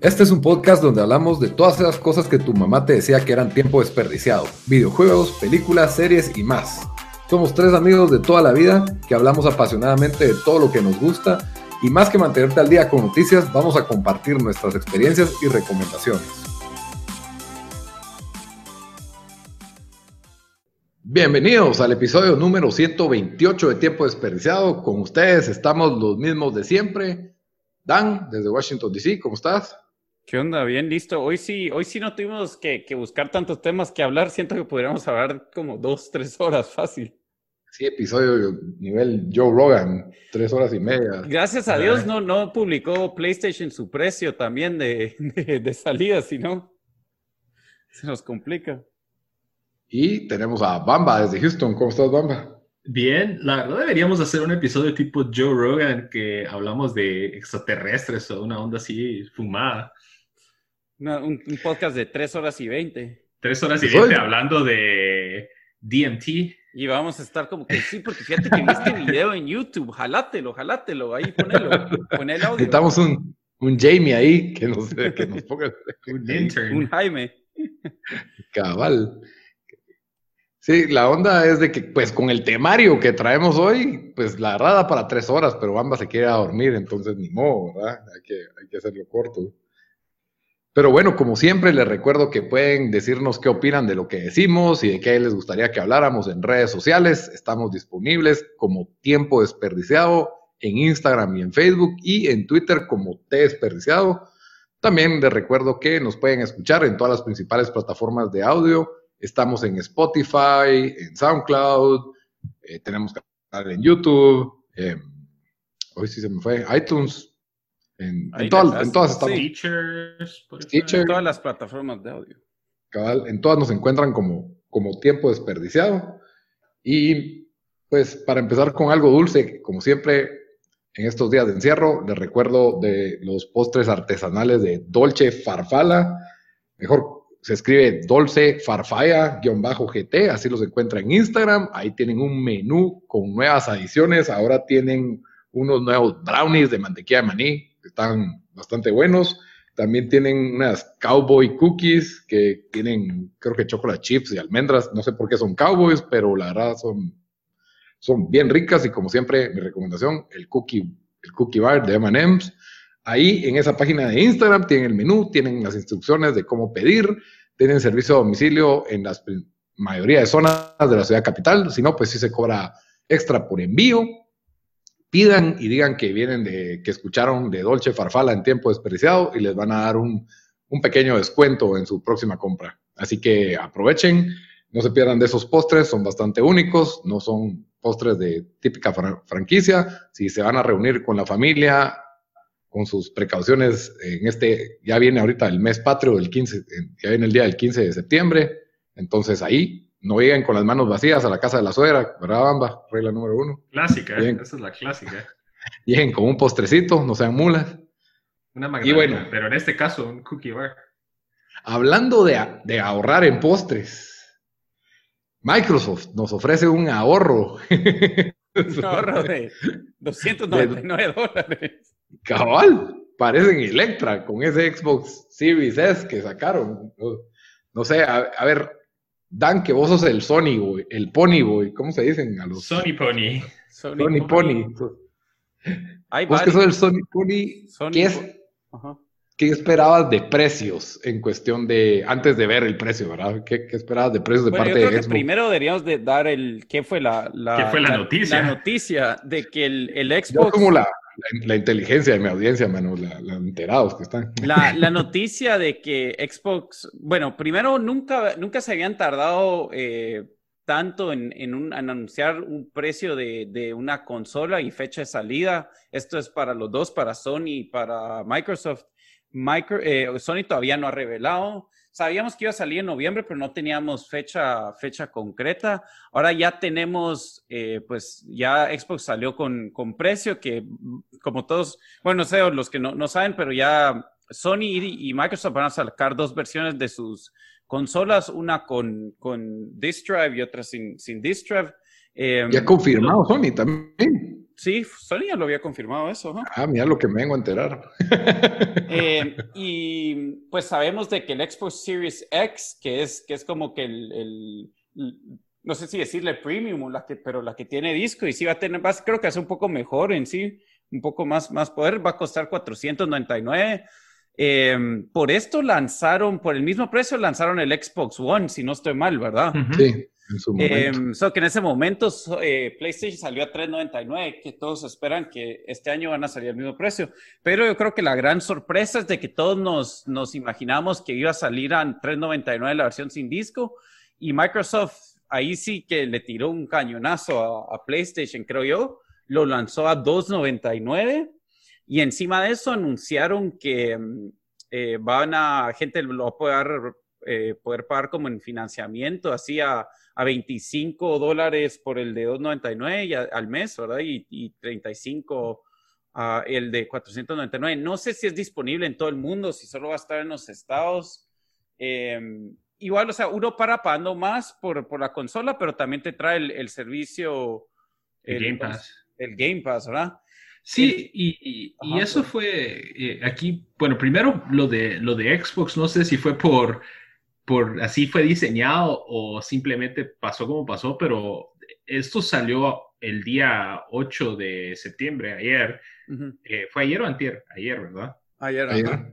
Este es un podcast donde hablamos de todas esas cosas que tu mamá te decía que eran tiempo desperdiciado. Videojuegos, películas, series y más. Somos tres amigos de toda la vida que hablamos apasionadamente de todo lo que nos gusta y más que mantenerte al día con noticias, vamos a compartir nuestras experiencias y recomendaciones. Bienvenidos al episodio número 128 de Tiempo Desperdiciado. Con ustedes estamos los mismos de siempre. Dan, desde Washington, D.C., ¿cómo estás? ¿Qué onda? Bien, listo. Hoy sí, hoy sí no tuvimos que, buscar tantos temas que hablar. Siento que podríamos hablar como dos, tres horas fácil. Sí, episodio nivel Joe Rogan, tres horas y media. Gracias a Dios no, no publicó PlayStation su precio también de, de, de salida, si no, se nos complica. Y tenemos a Bamba desde Houston. ¿Cómo estás, Bamba? Bien, la verdad deberíamos hacer un episodio tipo Joe Rogan que hablamos de extraterrestres o una onda así fumada. Un, podcast de tres horas y veinte. Tres horas y veinte hablando de DMT. Y vamos a estar como que sí, porque fíjate que en este video en YouTube, jalátelo, jalátelo, ahí ponelo, pon el audio. Necesitamos un, un Jamie ahí que nos, que nos ponga un intern. Un Jaime. Cabal. Sí, la onda es de que, pues, con el temario que traemos hoy, pues, la verdad da para tres horas, pero Bamba se quiere dormir, entonces ni modo, ¿verdad? Hay que, hay que hacerlo corto. Pero bueno, como siempre, les recuerdo que pueden decirnos qué opinan de lo que decimos y de qué les gustaría que habláramos en redes sociales. Estamos disponibles como Tiempo Desperdiciado en Instagram y en Facebook y en Twitter como T Desperdiciado. También les recuerdo que nos pueden escuchar en todas las principales plataformas de audio Estamos en Spotify, en SoundCloud, eh, tenemos canal en YouTube, em, hoy sí se me fue, iTunes, en, todas, en todas estamos. en todas las plataformas de audio. en todas nos encuentran como, como tiempo desperdiciado. Y pues para empezar con algo dulce, como siempre, en estos días de encierro, les recuerdo de los postres artesanales de Dolce Farfala, mejor se escribe Dolce Farfalla-GT, así los encuentra en Instagram. Ahí tienen un menú con nuevas adiciones. Ahora tienen unos nuevos brownies de mantequilla de maní, están bastante buenos. También tienen unas cowboy cookies que tienen, creo que chocolate chips y almendras. No sé por qué son cowboys, pero la verdad son, son bien ricas. Y como siempre, mi recomendación, el cookie, el cookie bar de M&M's. Ahí en esa página de Instagram tienen el menú, tienen las instrucciones de cómo pedir, tienen servicio a domicilio en la mayoría de zonas de la ciudad capital, si no, pues sí se cobra extra por envío. Pidan y digan que vienen de, que escucharon de Dolce Farfala en tiempo desperdiciado y les van a dar un, pequeño descuento en su próxima compra. Así que aprovechen, no se pierdan de esos postres, son bastante únicos, no son postres de típica franquicia. Si se van a reunir con la familia, con sus precauciones en este, ya viene ahorita el mes patrio del 15, ya viene el día del 15 de septiembre, entonces ahí no lleguen con las manos vacías a la casa de la suegra, ¿verdad, Bamba? Regla número uno. Clásica, esa es la clásica. Lleguen con un postrecito, no sean mulas. Una magdalena, y bueno, pero en este caso un cookie bar. Hablando de, de ahorrar en postres, Microsoft nos ofrece un ahorro. un ahorro de 299 dólares. Cabal, parecen Electra con ese Xbox Series S que sacaron. No, sé, a, ver, Dan, que vos sos el Sony, boy, el Pony, boy, ¿cómo se dicen a los? Sony Pony. Sony, Pony. vos que sos el Sony Pony, ¿qué, es, ¿qué esperabas de precios en cuestión de, antes de ver el precio, verdad? ¿Qué, esperabas de precios de parte de Xbox? primero deberíamos de dar el, ¿qué fue la, ¿Qué fue la, noticia? La noticia de que el, el Xbox... como la la, inteligencia de mi audiencia, mano, la, enterados que están. La, noticia de que Xbox, bueno, primero nunca, nunca se habían tardado eh, tanto en, anunciar un precio de, una consola y fecha de salida. Esto es para los dos, para Sony y para Microsoft. Eh, Sony todavía no ha revelado. Sabíamos que iba a salir en noviembre, pero no teníamos fecha, fecha concreta. Ahora ya tenemos, eh, pues ya Xbox salió con, con, precio que, como todos, bueno, no sé, los que no, no saben, pero ya Sony y, Microsoft van a sacar dos versiones de sus consolas, una con, con disk drive y otra sin, sin disk drive. Eh, ya confirmado Sony también. Sí, Sony ya lo había confirmado eso. ¿no? Ah, mira lo que me vengo a enterar. Eh, y pues sabemos de que el Xbox Series X, que es, que es como que el, el- no sé si decirle premium, la que, pero la que tiene disco y sí va a tener, va- creo que es un poco mejor en sí, un poco más, más poder, va a costar 499. Eh, por esto lanzaron, por el mismo precio lanzaron el Xbox One, si no estoy mal, ¿verdad? Sí, en su momento. Em, so que en ese momento eh, PlayStation salió a 3.99, que todos esperan que este año van a salir al mismo precio. Pero yo creo que la gran sorpresa es de que todos nos, nos imaginamos que iba a salir a 3.99 la versión sin disco y Microsoft ahí sí que le tiró un cañonazo a, a PlayStation, creo yo, lo lanzó a 2.99 y encima de eso anunciaron que mm, eh, van a, gente lo va a poder, eh, poder pagar como en financiamiento, así a, a 25 dólares por el de 2.99 y a- al mes, ¿verdad? Y, y 35 a el de 499. No sé si es disponible en todo el mundo, si solo va a estar en los estados. Eh, igual, o sea, uno para pagando más por, por la consola, pero también te trae el, el servicio. El Game Pass. El Game Pass, ¿verdad? Sí, y, y- y Ajá, eso pues. fue eh, aquí, bueno, primero lo de, lo de Xbox, no sé si fue por, por así fue diseñado o simplemente pasó como pasó, pero esto salió el día 8 de septiembre, ayer. Eh, ¿Fue ayer o antier? Ayer, ¿verdad? Ayer, Ayer. ajá.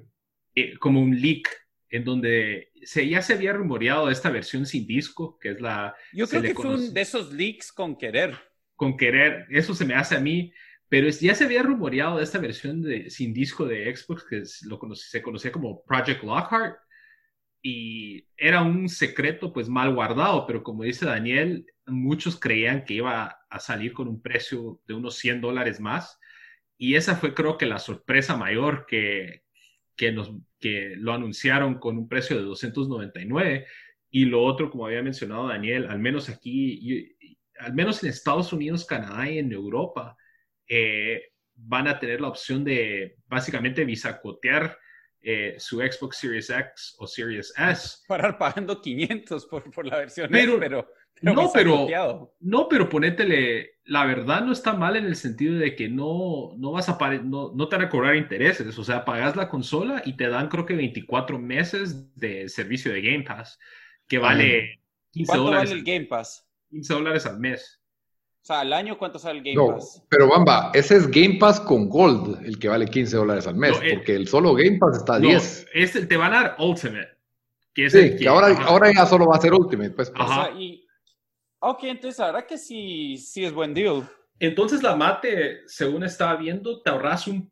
Eh, como un leak en donde se, ya se había rumoreado esta versión sin disco, que es la Yo creo que fue conoce- un de esos leaks con querer. con querer, eso se me hace a mí, pero es- ya se había rumoreado de esta versión de, sin disco de Xbox que es- lo conoce- se conocía como Project Lockhart y era un secreto pues mal guardado, pero como dice Daniel, muchos creían que iba a salir con un precio de unos 100 dólares más y esa fue creo que la sorpresa mayor que, que, nos, que lo anunciaron con un precio de 299 y lo otro, como había mencionado Daniel, al menos aquí, al menos en Estados Unidos, Canadá y en Europa, eh, van a tener la opción de básicamente bisacotear eh, su Xbox Series X o Series S. Parar pagando 500 por, por la versión Pero- X, pero, pero no, pero-. No, pero ponétele, la verdad no está mal en el sentido de que no, no vas a no, no te van a cobrar intereses, o sea, pagas la consola y te dan creo que 24 meses de servicio de Game Pass, que vale 15 ¿Cuánto dólares, vale el Game Pass? 15 dólares al mes. O sea, al año, ¿cuánto sale el Game No, Pass? pero Bamba, ese es Game Pass con Gold, el que vale 15 dólares al mes, No, eh, porque el solo Game Pass está a No, 10. este, te van a dar Ultimate, que es Sí, el que ahora, ajá. ahora ya solo va a ser Ultimate, pues. O Ajá. sea, y... Ok, entonces la verdad que sí, sí es buen deal. Entonces la mate, según estaba viendo, te ahorras un,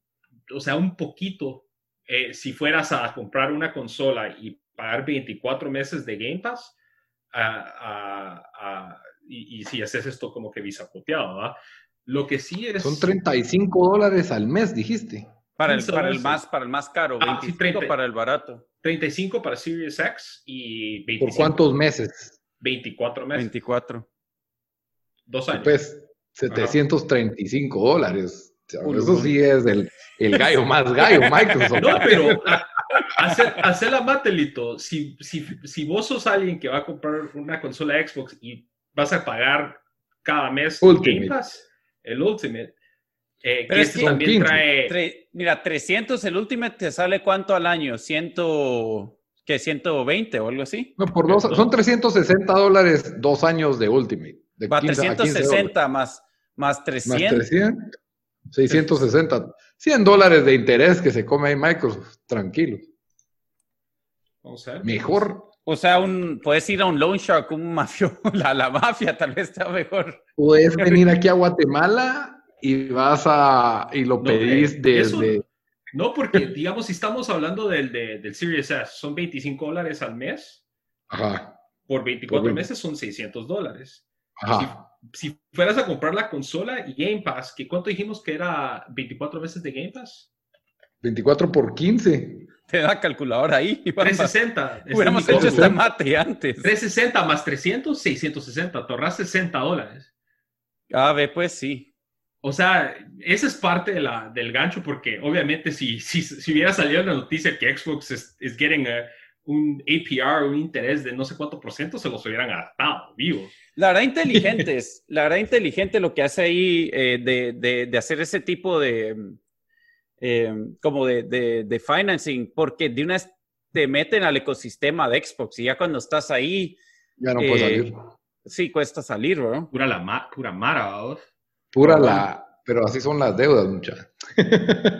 o sea, un poquito eh, si fueras a comprar una consola y pagar 24 meses de Game Pass, ah, y, y si haces esto como que bisacoteado, ¿verdad? Lo que sí es... Son 35 dólares al mes, dijiste. Para el, 15 para el, dólares. más, para el más caro, Ah, sí, 25 30. para el barato. 35 para Series X y ¿Por 25, cuántos meses? 24 meses, 24. dos años. Pues 735 dólares. O sea, Uy, eso sí es el, el gallo más gallo, Microsoft. No, pero a- hacer, hacer la matelito. Si, si, si vos sos alguien que va a comprar una consola Xbox y vas a pagar cada mes Ultimate. Game Pass, el Ultimate, eh, Pero que es este que- también 15. trae. Tre- mira, 300 el Ultimate te sale cuánto al año? 100, ¿qué? 120 o algo así. No, por dos, son 360 dólares dos años de Ultimate. De Va 15 a 15 dólares. 360 más, más Más 300. 300, 660. 100 dólares de interés que se come ahí Microsoft. Tranquilo. Vamos a ver. Mejor O sea, un, puedes ir a un loan shark, un mafio, la, la mafia tal vez está mejor. puedes venir aquí a Guatemala y vas a y lo No, pedís eh, desde eso- No, porque digamos, si estamos hablando del, de- del Series S, son 25 dólares al mes. ajá, Por 24 Por veinte. meses son 600 dólares. ajá. Si fueras a comprar la consola y Game Pass, que ¿cuánto dijimos que era 24 meses de Game Pass? 24 por 15. Te da calculadora ahí. y vamos a- 360. Ese es Hubiéramos hecho esta mate antes. 360 más 300, 660. Te ahorras 60 dólares. A ver, pues sí. O sea, esa es parte de la, del gancho porque obviamente si, si, si hubiera salido la noticia que Xbox es, getting a un APR, un interés de no sé cuánto por ciento, se los hubieran gastado vivos. La verdad inteligente es, la verdad inteligente lo que hace ahí eh, de, de, de, hacer ese tipo de, eh, como de, de, financing, porque de una vez te meten al ecosistema de Xbox y ya cuando estás ahí... Ya no puedes eh, salir. Sí, cuesta salir, ¿no? Pura, la pura mara, Pura la... Pero así son las deudas, muchachos.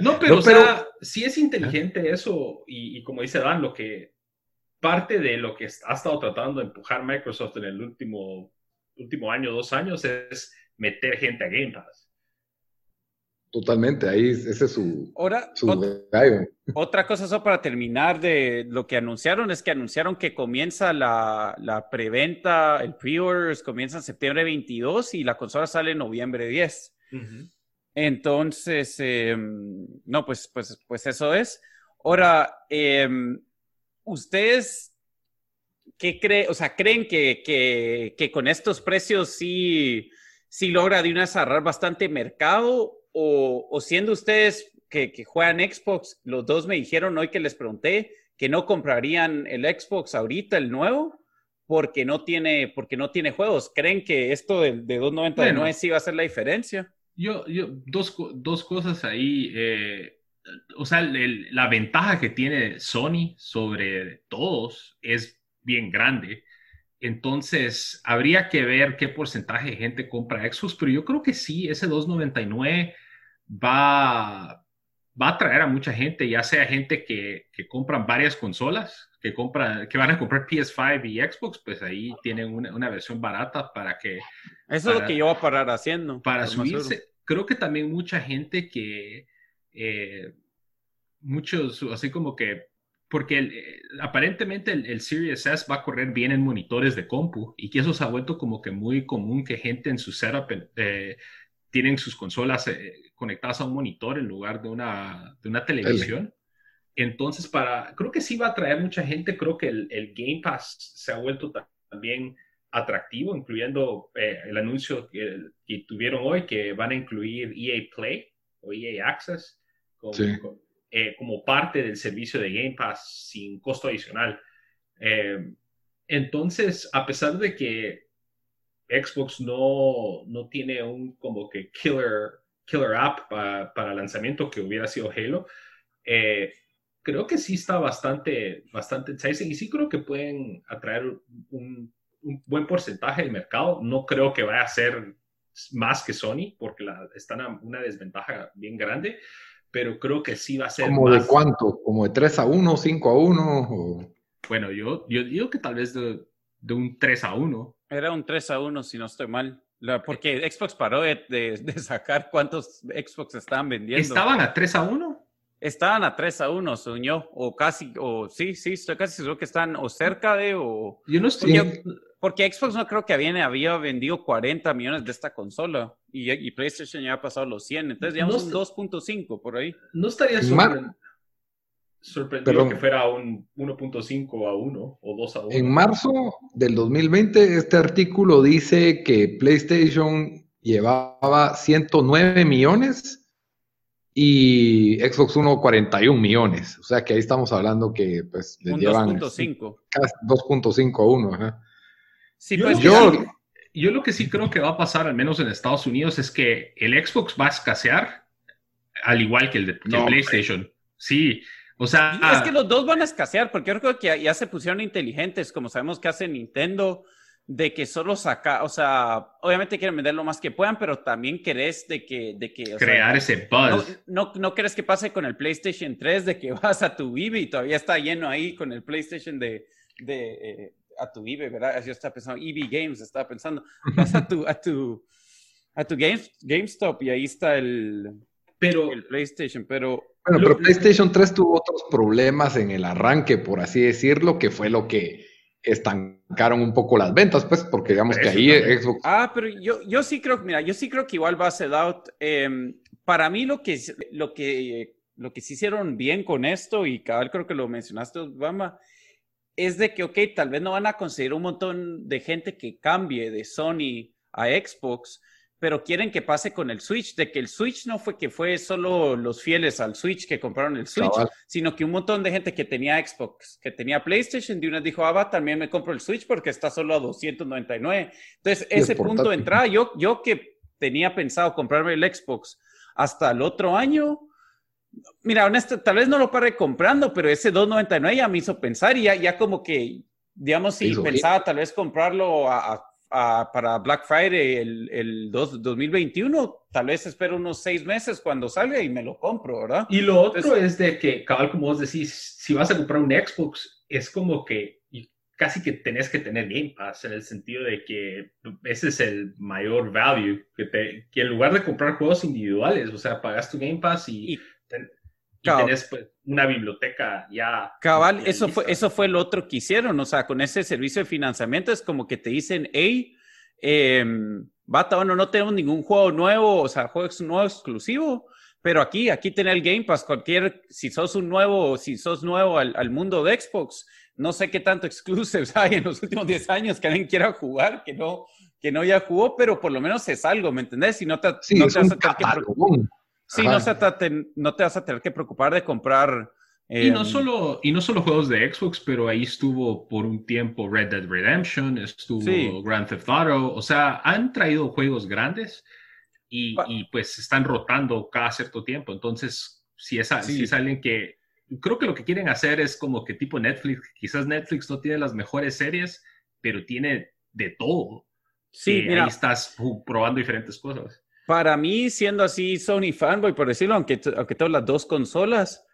No, pero, o sea, sí es inteligente eso y, y como dice Dan, lo que parte de lo que ha estado tratando de empujar Microsoft en el último, último año, dos años, es meter gente a Game Pass. Totalmente, ahí ese es su, Ahora, su otra, otra cosa, eso para terminar de lo que anunciaron, es que anunciaron que comienza la, la preventa, el pre-orders comienza en septiembre 22 y la consola sale en noviembre 10. Entonces, em, no, pues, pues, pues eso es. Ahora, eh, ¿ustedes qué creen? O sea, ¿creen que, que, que, con estos precios sí, sí logra de una cerrar bastante mercado? O, o siendo ustedes que, que, juegan Xbox, los dos me dijeron hoy que les pregunté que no comprarían el Xbox ahorita, el nuevo, porque no tiene, porque no tiene juegos. ¿Creen que esto de, de 2.99 bueno, sí va a ser la diferencia? Yo, yo dos, dos cosas ahí. Eh, o sea, el, la ventaja que tiene Sony sobre todos es bien grande. Entonces, habría que ver qué porcentaje de gente compra Xbox, pero yo creo que sí, ese 299 va, va a atraer a mucha gente, ya sea gente que, que compran varias consolas, que, compra, que van a comprar PS5 y Xbox, pues ahí tienen una, una versión barata para que... Eso para, es lo que yo voy a parar haciendo. Para subirse. Creo que también mucha gente que eh, muchos, así como que, porque el, eh, aparentemente el, el, Series S va a correr bien en monitores de compu y que eso se ha vuelto como que muy común que gente en su setup eh, tienen sus consolas conectadas a un monitor en lugar de una, de una televisión. Entonces, para, creo que sí va a atraer mucha gente, creo que el, el Game Pass se ha vuelto también atractivo, incluyendo eh, el anuncio que, que, tuvieron hoy, que van a incluir EA Play o EA Access sí. eh, como parte del servicio de Game Pass sin costo adicional. Eh, entonces, a pesar de que Xbox no, no tiene un como que killer, killer app para, para lanzamiento que hubiera sido Halo, eh, creo que sí está bastante, bastante enticing y sí creo que pueden atraer un, un, buen porcentaje del mercado. No creo que vaya a ser más que Sony porque la, están a una desventaja bien grande, pero creo que sí va a ser. ¿Como más... de cuánto? ¿Como de 3 a 1, 5 a 1? O... Bueno, yo, yo digo que tal vez de, de, un 3 a 1. Era un 3 a 1, si no estoy mal. La, porque Xbox paró de, de, de, sacar cuántos Xbox estaban vendiendo. ¿Estaban a 3 a 1? Estaban a 3 a 1, soñó. O casi, o sí, sí, estoy casi seguro que están o cerca de, o. Yo no estoy. Porque, porque Xbox no creo que había, había vendido 40 millones de esta consola y, y PlayStation ya ha pasado los 100, entonces digamos no un 2.5 por ahí. No estaría sorprendido, sorprendido Perdón. que fuera un 1.5 a 1 o 2 a 1. En marzo del 2020 este artículo dice que PlayStation llevaba 109 millones y Xbox One 41 millones, o sea que ahí estamos hablando que pues les un llevan 2.5 2.5 a 1, ajá. Sí, pues yo, yo, yo, lo que sí creo que va a pasar, al menos en Estados Unidos, es que el Xbox va a escasear, al igual que el de no, PlayStation. Hombre. Sí, o sea. Es que los dos van a escasear, porque yo creo que ya, se pusieron inteligentes, como sabemos que hace Nintendo, de que solo saca, o sea, obviamente quieren vender lo más que puedan, pero también querés de que. De que Crear sea, ese buzz. No, no, no crees que pase con el PlayStation 3, de que vas a tu Vive y todavía está lleno ahí con el PlayStation de. de eh, a tu IBE, ¿verdad? Yo estaba pensando, EB Games, estaba pensando, vas a tu, a tu, a tu Game, GameStop y ahí está el, pero, el PlayStation, pero... Bueno, pero PlayStation 3 tuvo otros problemas en el arranque, por así decirlo, que fue lo que estancaron un poco las ventas, pues, porque digamos que ahí también. Xbox... Ah, pero yo, yo sí creo, mira, yo sí creo que igual va a ser out. Eh, para mí lo que, lo que, lo que se hicieron bien con esto, y cabal creo que lo mencionaste, Obama, es de que, ok, tal vez no van a conseguir un montón de gente que cambie de Sony a Xbox, pero quieren que pase con el Switch, de que el Switch no fue que fue solo los fieles al Switch que compraron el Switch, sino que un montón de gente que tenía Xbox, que tenía PlayStation, de una dijo, ah, va, también me compro el Switch porque está solo a 299. Entonces, ese punto de entrada, yo, yo que tenía pensado comprarme el Xbox hasta el otro año, mira, honesto, tal vez no lo pare comprando, pero ese 299 ya me hizo pensar y ya, ya como que, digamos, si pensaba tal vez comprarlo a para Black Friday el, el 2021, tal vez espero unos seis meses cuando salga y me lo compro, ¿verdad? Y lo otro es de que, cabal, como vos decís, si vas a comprar un Xbox, es como que casi que tenés que tener Game Pass en el sentido de que ese es el mayor value, que, te, que en lugar de comprar juegos individuales, o sea, pagas tu Game Pass y, y, tenés pues, una biblioteca ya. Cabal, eso fue, eso fue lo otro que hicieron, o sea, con ese servicio de financiamiento es como que te dicen, hey, eh, bata, bueno, no tenemos ningún juego nuevo, o sea, juego nuevo exclusivo, pero aquí, aquí tenés el Game Pass, cualquier, si sos un nuevo, si sos nuevo al, al mundo de Xbox, no sé qué tanto exclusives hay en los últimos 10 años que alguien quiera jugar, que no, que no ya jugó, pero por lo menos es algo, ¿me entendés? Si no te, no te vas a tener que Sí, no, te, no te vas a tener que preocupar de comprar. y, no em, solo, y no solo juegos de Xbox, pero ahí estuvo por un tiempo Red Dead Redemption, estuvo Grand Theft Auto, o sea, han traído juegos grandes y, y, pues están rotando cada cierto tiempo. Entonces, si es, si es alguien que, creo que lo que quieren hacer es como que tipo Netflix, quizás Netflix no tiene las mejores series, pero tiene de todo. Sí, mira, ahí estás probando diferentes cosas. Para mí, siendo así Sony fanboy, por decirlo, aunque, aunque tengo las dos consolas,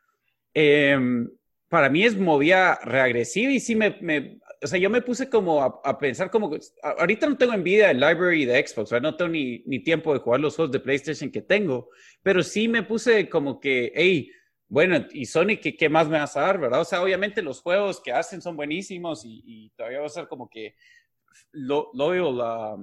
em, para mí es movida reagresiva y sí me, me, o sea, yo me puse como a, pensar como, ahorita no tengo envidia del library de Xbox, no tengo ni, ni, tiempo de jugar los juegos de PlayStation que tengo, pero sí me puse como que, hey, bueno, y Sony, ¿qué, qué más me vas a dar, verdad? O sea, obviamente los juegos que hacen son buenísimos y, y todavía va a ser como que lo, loyal a,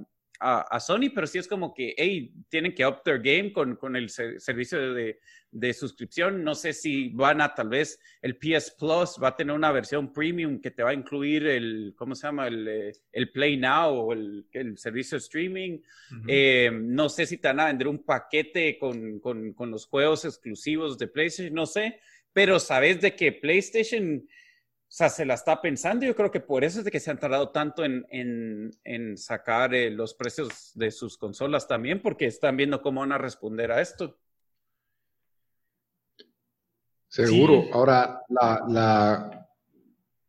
Sony, pero sí es como que, hey, tienen que up their game con, con el servicio de, de, suscripción. No sé si van a, tal vez, el PS Plus va a tener una versión premium que te va a incluir el, ¿cómo se llama? El, eh, el Play Now o el, el servicio de streaming. Eh, no sé si te van a vender un paquete con, con, con los juegos exclusivos de PlayStation, no sé, pero sabes de que PlayStation sea, se la está pensando. Yo creo que por eso es de que se han tardado tanto en, en, en sacar eh, los precios de sus consolas también, porque están viendo cómo van a responder a esto. Seguro. Ahora, la, la,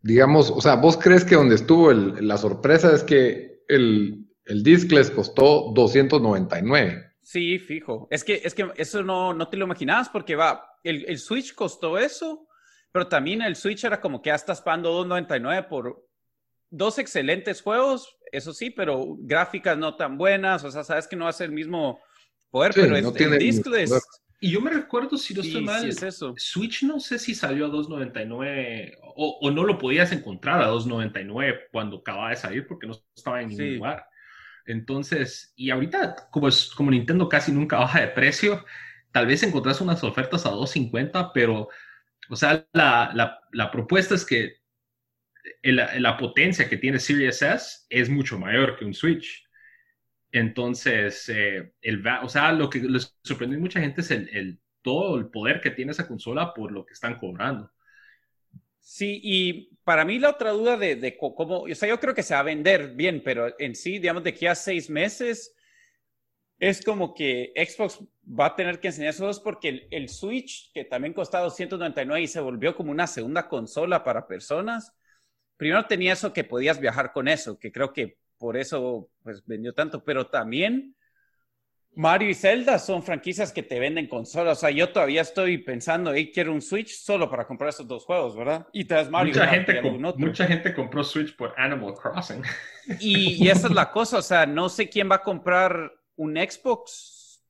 digamos, o sea, ¿vos crees que donde estuvo el, la sorpresa es que el, el disc les costó 299? Sí, fijo. Es que, es que eso no, no te lo imaginabas porque va, el, el Switch costó eso pero también el Switch era como que ya estás pagando 2.99 por dos excelentes juegos, eso sí, pero gráficas no tan buenas, o sea, sabes que no va a ser el mismo poder, pero no tiene discless. Y yo me recuerdo, si no estoy mal, es eso. Switch no sé si salió a 2.99 o, o, no lo podías encontrar a 2.99 cuando acababa de salir porque no estaba en ningún lugar. Entonces, y ahorita, como, es, como Nintendo casi nunca baja de precio, tal vez encontrás unas ofertas a 2.50, pero o sea, la, la, propuesta es que la, potencia que tiene Series S es mucho mayor que un Switch. Entonces, eh, el, o sea, lo que les sorprendió a mucha gente es el, el, todo el poder que tiene esa consola por lo que están cobrando. Sí, y para mí la otra duda de, de cómo, o sea, yo creo que se va a vender bien, pero en sí, digamos, de aquí a seis meses, es como que Xbox va a tener que enseñar esos porque el, Switch, que también costaba 299 y se volvió como una segunda consola para personas, primero tenía eso que podías viajar con eso, que creo que por eso pues vendió tanto, pero también Mario y Zelda son franquicias que te venden consolas. O sea, yo todavía estoy pensando, hey, quiero un Switch solo para comprar esos dos juegos, ¿verdad? Y te das Mario. Mucha, gente, mucha gente compró Switch por Animal Crossing. Y, y esa es la cosa, o sea, no sé quién va a comprar un Xbox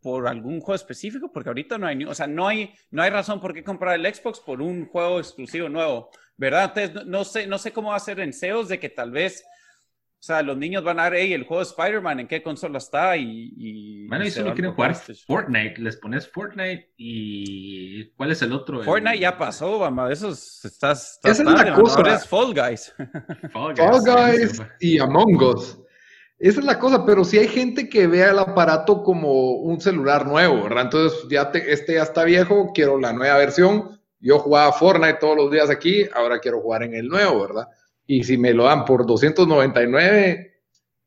por algún juego específico, porque ahorita no hay, o sea, no hay, no hay razón por qué comprar el Xbox por un juego exclusivo nuevo, ¿verdad? Entonces, no, sé, no sé cómo va a ser en SEOs de que tal vez, o sea, los niños van a ver, hey, el juego de Spider-Man, ¿en qué consola está? Y, y bueno, y solo quieren jugar Fortnite, les pones Fortnite y ¿cuál es el otro? Fortnite ya pasó, mamá, eso estás, estás es la cosa. Fall Guys. Fall Guys, Fall Guys y Among Us. Esa es la cosa, pero si hay gente que ve el aparato como un celular nuevo, ¿verdad? Entonces, ya te, este ya está viejo, quiero la nueva versión. Yo jugaba Fortnite todos los días aquí, ahora quiero jugar en el nuevo, ¿verdad? Y si me lo dan por 299,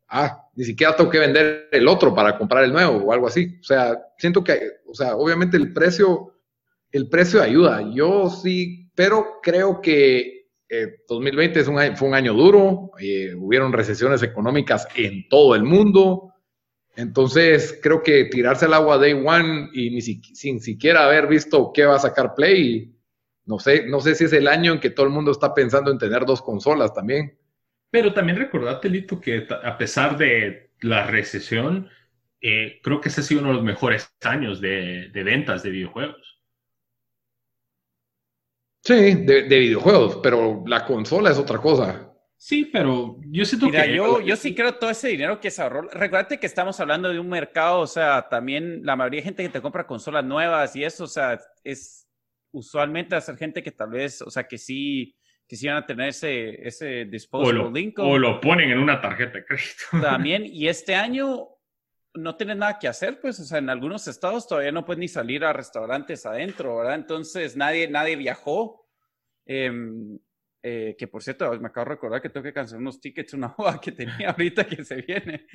ah, ni siquiera tengo que vender el otro para comprar el nuevo o algo así. O sea, siento que, o sea, obviamente el precio, el precio ayuda. Yo sí, pero creo que 2020 eh, fue un año duro, eh, hubieron recesiones económicas en todo el mundo, entonces creo que tirarse al agua day one y sin siquiera haber visto qué va a sacar Play, no sé, no sé si es el año en que todo el mundo está pensando en tener dos consolas también. Pero también recordate, Lito, que a pesar de la recesión, eh, creo que ese ha sido uno de los mejores años de ventas de videojuegos. Sí, de, videojuegos, pero la consola es otra cosa. Sí, pero yo siento que... Yo, yo sí creo todo ese dinero que se ahorró. Recuerda que estamos hablando de un mercado, o sea, también la mayoría de gente que te compra consolas nuevas y eso, o sea, es usualmente hacer gente que tal vez, o sea, que sí quisieran tener ese, ese disposable o lo, O lo ponen en una tarjeta de crédito. También, y este año no tienes nada que hacer, pues, o sea, en algunos estados todavía no puedes ni salir a restaurantes adentro, ¿verdad? Entonces nadie, nadie viajó. Em, eh, que por cierto, me acabo de recordar que tengo que cancelar unos tickets, una boda que tenía ahorita que se viene.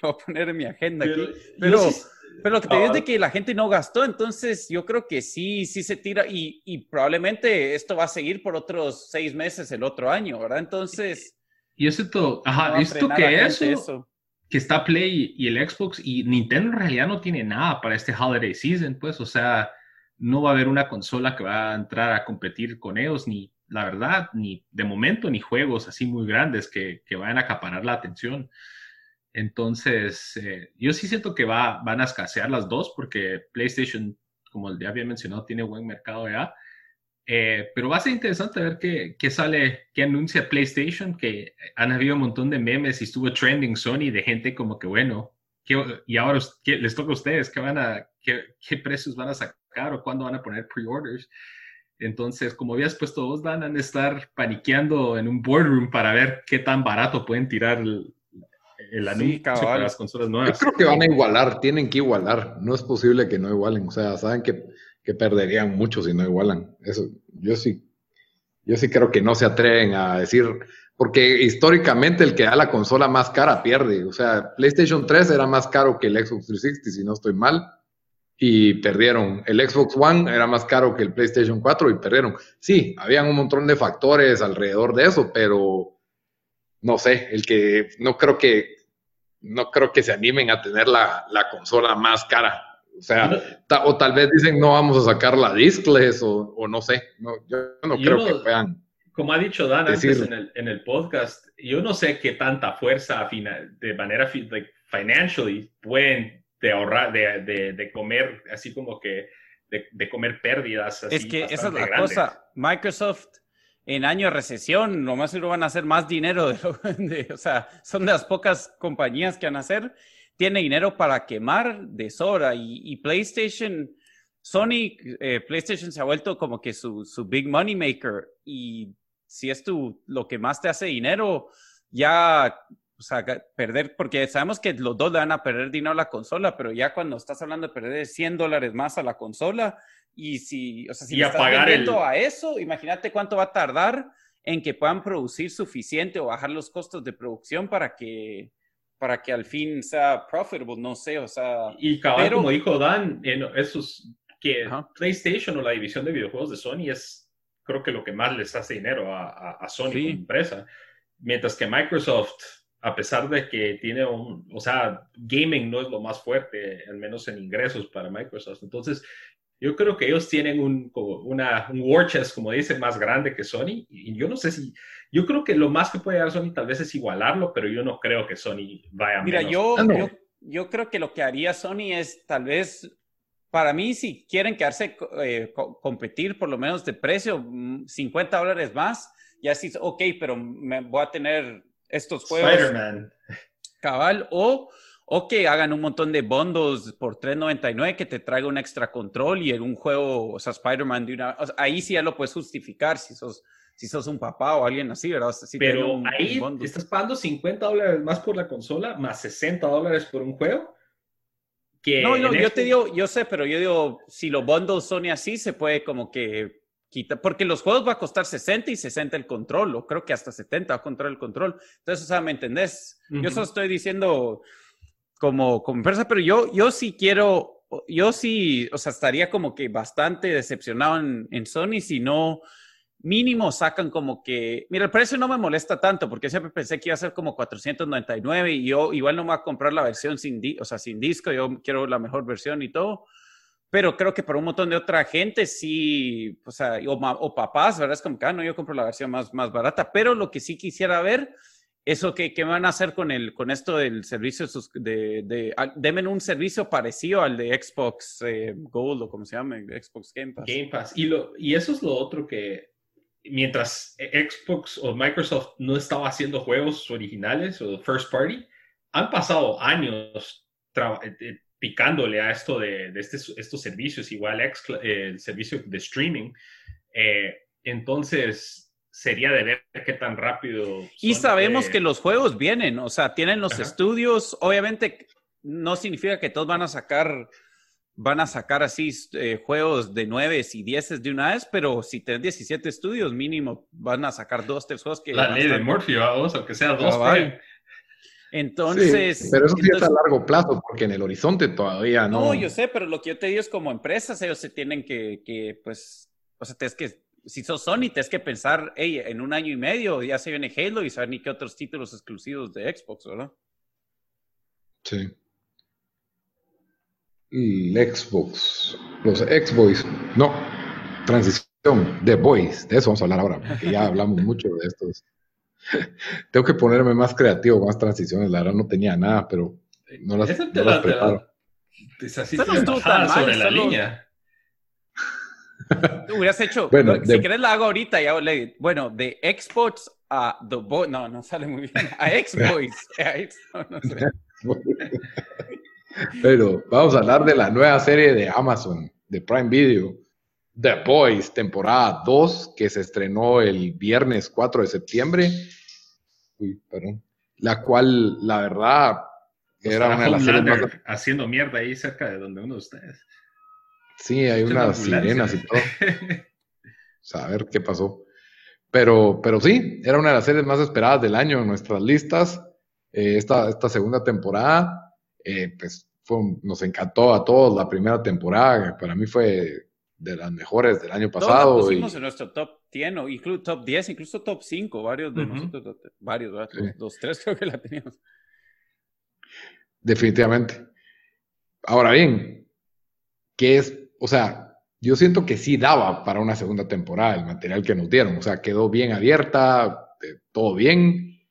Lo voy a poner en mi agenda aquí. Pero, pero lo que te digo es de ah. que la gente no gastó, entonces yo creo que sí, sí se tira y, y probablemente esto va a seguir por otros seis meses el otro año, ¿verdad? Entonces... Y esto, ajá, esto que eso que está Play y el Xbox y Nintendo en realidad no tiene nada para este holiday season, pues, o sea, no va a haber una consola que va a entrar a competir con ellos, ni la verdad, ni de momento, ni juegos así muy grandes que, que vayan a acaparar la atención. Entonces, eh, yo sí siento que va, van a escasear las dos porque PlayStation, como ya había mencionado, tiene buen mercado ya. Eh, pero va a ser interesante ver qué, qué, sale, qué anuncia PlayStation, que han habido un montón de memes y estuvo trending Sony de gente como que, bueno, y ahora les toca a ustedes, ¿qué, van a, qué, qué, precios van a sacar o cuándo van a poner pre-orders? Entonces, como habías puesto vos, Dan, han estar paniqueando en un boardroom para ver qué tan barato pueden tirar el, anuncio para las consolas nuevas. Yo creo que van a igualar, tienen que igualar. No es posible que no igualen. O sea, saben que que perderían mucho si no igualan. Eso, yo sí, yo sí creo que no se atreven a decir, porque históricamente el que da la consola más cara pierde. O sea, PlayStation 3 era más caro que el Xbox 360, si no estoy mal, y perdieron. El Xbox One era más caro que el PlayStation 4 y perdieron. Sí, habían un montón de factores alrededor de eso, pero no sé, el que no creo que no creo que se animen a tener la, la consola más cara o sea, o tal vez dicen no vamos a sacar la discless o, o no sé. No, yo no creo que puedan. Como ha dicho Dan antes en el, en el, podcast, yo no sé qué tanta fuerza de manera like, financially pueden de ahorrar, de, de, de, comer así como que de, de comer pérdidas. Así es que esa es la cosa. Microsoft en año de recesión, lo más seguro van a hacer más dinero. De, o sea, son de las pocas compañías que van a hacer tiene dinero para quemar de sobra y, PlayStation, Sony, eh, PlayStation se ha vuelto como que su, su, big money maker y si es tu, lo que más te hace dinero, ya, o sea, perder, porque sabemos que los dos le van a perder dinero a la consola, pero ya cuando estás hablando de perder 100 dólares más a la consola y si, o sea, si y estás vendiendo a eso, imagínate cuánto va a tardar en que puedan producir suficiente o bajar los costos de producción para que, para que al fin sea profitable, no sé, o sea... Y cabal, como dijo Dan, esos, que PlayStation o la división de videojuegos de Sony es, creo que lo que más les hace dinero a, a, Sony como empresa, mientras que Microsoft, a pesar de que tiene un, o sea, gaming no es lo más fuerte, al menos en ingresos para Microsoft, entonces yo creo que ellos tienen un, una, un war chest, como dicen, más grande que Sony. Y yo no sé si, yo creo que lo más que puede dar Sony tal vez es igualarlo, pero yo no creo que Sony vaya a Mira, yo, ah, yo, yo, creo que lo que haría Sony es tal vez, para mí, si quieren quedarse, eh, competir por lo menos de precio, 50 mm, dólares más, ya sí, ok, pero me voy a tener estos juegos. Spider-Man. Cabal, o o que hagan un montón de bundles por 3.99 que te traiga un extra control y en un juego, o sea, Spider-Man de una... ahí sí ya lo puedes justificar si sos, si sos un papá o alguien así, ¿verdad? Pero ahí estás pagando 50 dólares más por la consola, más 60 dólares por un juego. Que no, no, yo te digo, yo sé, pero yo digo, si los bundles son así, se puede como que quitar, porque los juegos va a costar 60 y 60 el control, o creo que hasta 70 va a contar el control. Entonces, o sea, ¿me entendés? Yo solo estoy diciendo como, como empresa, pero yo, yo sí quiero, yo sí, o sea, estaría como que bastante decepcionado en, en Sony si no mínimo sacan como que, mira, el precio no me molesta tanto porque siempre pensé que iba a ser como 499 y yo igual no me voy a comprar la versión sin, o sea, sin disco, yo quiero la mejor versión y todo, pero creo que para un montón de otra gente sí, o sea, o, papás, ¿verdad? Es como que, ah, no, yo compro la versión más, más barata, pero lo que sí quisiera ver eso que, que, van a hacer con el con esto del servicio de, de, denme un servicio parecido al de Xbox eh, Gold o como se llama Xbox Game Pass Game Pass y lo y eso es lo otro que mientras Xbox o Microsoft no estaba haciendo juegos originales o first party, han pasado años eh, eh, picándole a esto de, este, estos servicios, igual el servicio de streaming. Entonces, sería de ver qué tan rápido. y sabemos que los juegos vienen, o sea, tienen los estudios, obviamente no significa que todos van a sacar van a sacar así eh, juegos de 9 y 10 de una vez, pero si tenés 17 estudios, mínimo van a sacar dos, tres juegos que... La ley de Murphy, vamos, aunque sea dos. Entonces... pero eso sí es a largo plazo, porque en el horizonte todavía no... No, yo sé, pero lo que yo te digo es como empresas, ellos se tienen que, que pues, o sea, es que, si sos Sony, tienes que pensar, hey, en un año y medio ya se viene Halo y saber ni qué otros títulos exclusivos de Xbox, ¿verdad? Sí el Xbox, los Xbox, no, transición de Boys, de eso vamos a hablar ahora, porque ya hablamos mucho de estos. Tengo que ponerme más creativo, más transiciones, la verdad no tenía nada, pero no las, no las preparo. Es así no sobre la línea. Tú hubieras hecho, bueno, si querés la hago ahorita, ya le bueno, de Xbox a The Boys, no, no sale muy bien, a no, no pero vamos a hablar de la nueva serie de Amazon, de Prime Video, The Boys, temporada 2, que se estrenó el viernes 4 de septiembre. Uy, perdón. La cual, la verdad, era una de las series más... Haciendo mierda ahí cerca de donde uno de ustedes. Sí, hay unas sirenas y todo. a ver qué pasó. Pero, pero sí, era una de las series más esperadas del año en nuestras listas. Eh, esta, esta segunda temporada eh, pues nos encantó a todos la primera temporada, para mí fue de las mejores del año pasado. Todos pusimos en nuestro top 10, incluso top 10, incluso top 5, varios de nosotros, varios, los, tres creo que la teníamos. Definitivamente. Ahora bien, ¿qué es? O sea, yo siento que sí daba para una segunda temporada el material que nos dieron, o sea, quedó bien abierta, eh, todo bien,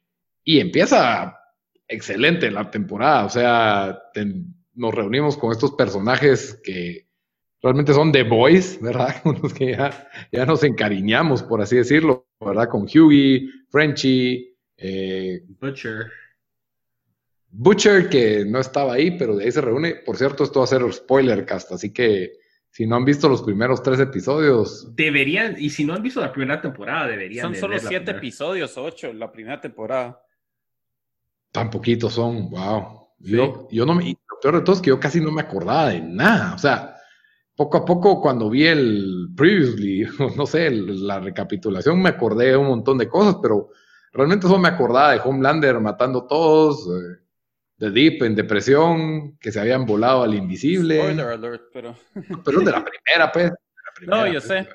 y empieza excelente la temporada. O sea, nos reunimos con estos personajes que realmente son The Boys, ¿verdad? Con los que ya, nos encariñamos, por así decirlo, ¿verdad? Con Hughie, Frenchy, eh, Butcher. Butcher, que no estaba ahí, pero de ahí se reúne. Por cierto, esto va a ser spoiler cast, así que si no han visto los primeros tres episodios. Deberían, y si no han visto la primera temporada, deberían. Son solo siete episodios, ocho, la primera temporada. Tan poquitos son, wow. Yo, yo no me, lo peor de todo es que yo casi no me acordaba de nada. O sea, poco a poco cuando vi el previously, no sé, la recapitulación, me acordé de un montón de cosas, pero realmente solo me acordaba de Homelander matando a todos, eh, de Deep en depresión, que se habían volado al invisible. Spoiler alert, pero. pero de la primera, pues. no, yo sé.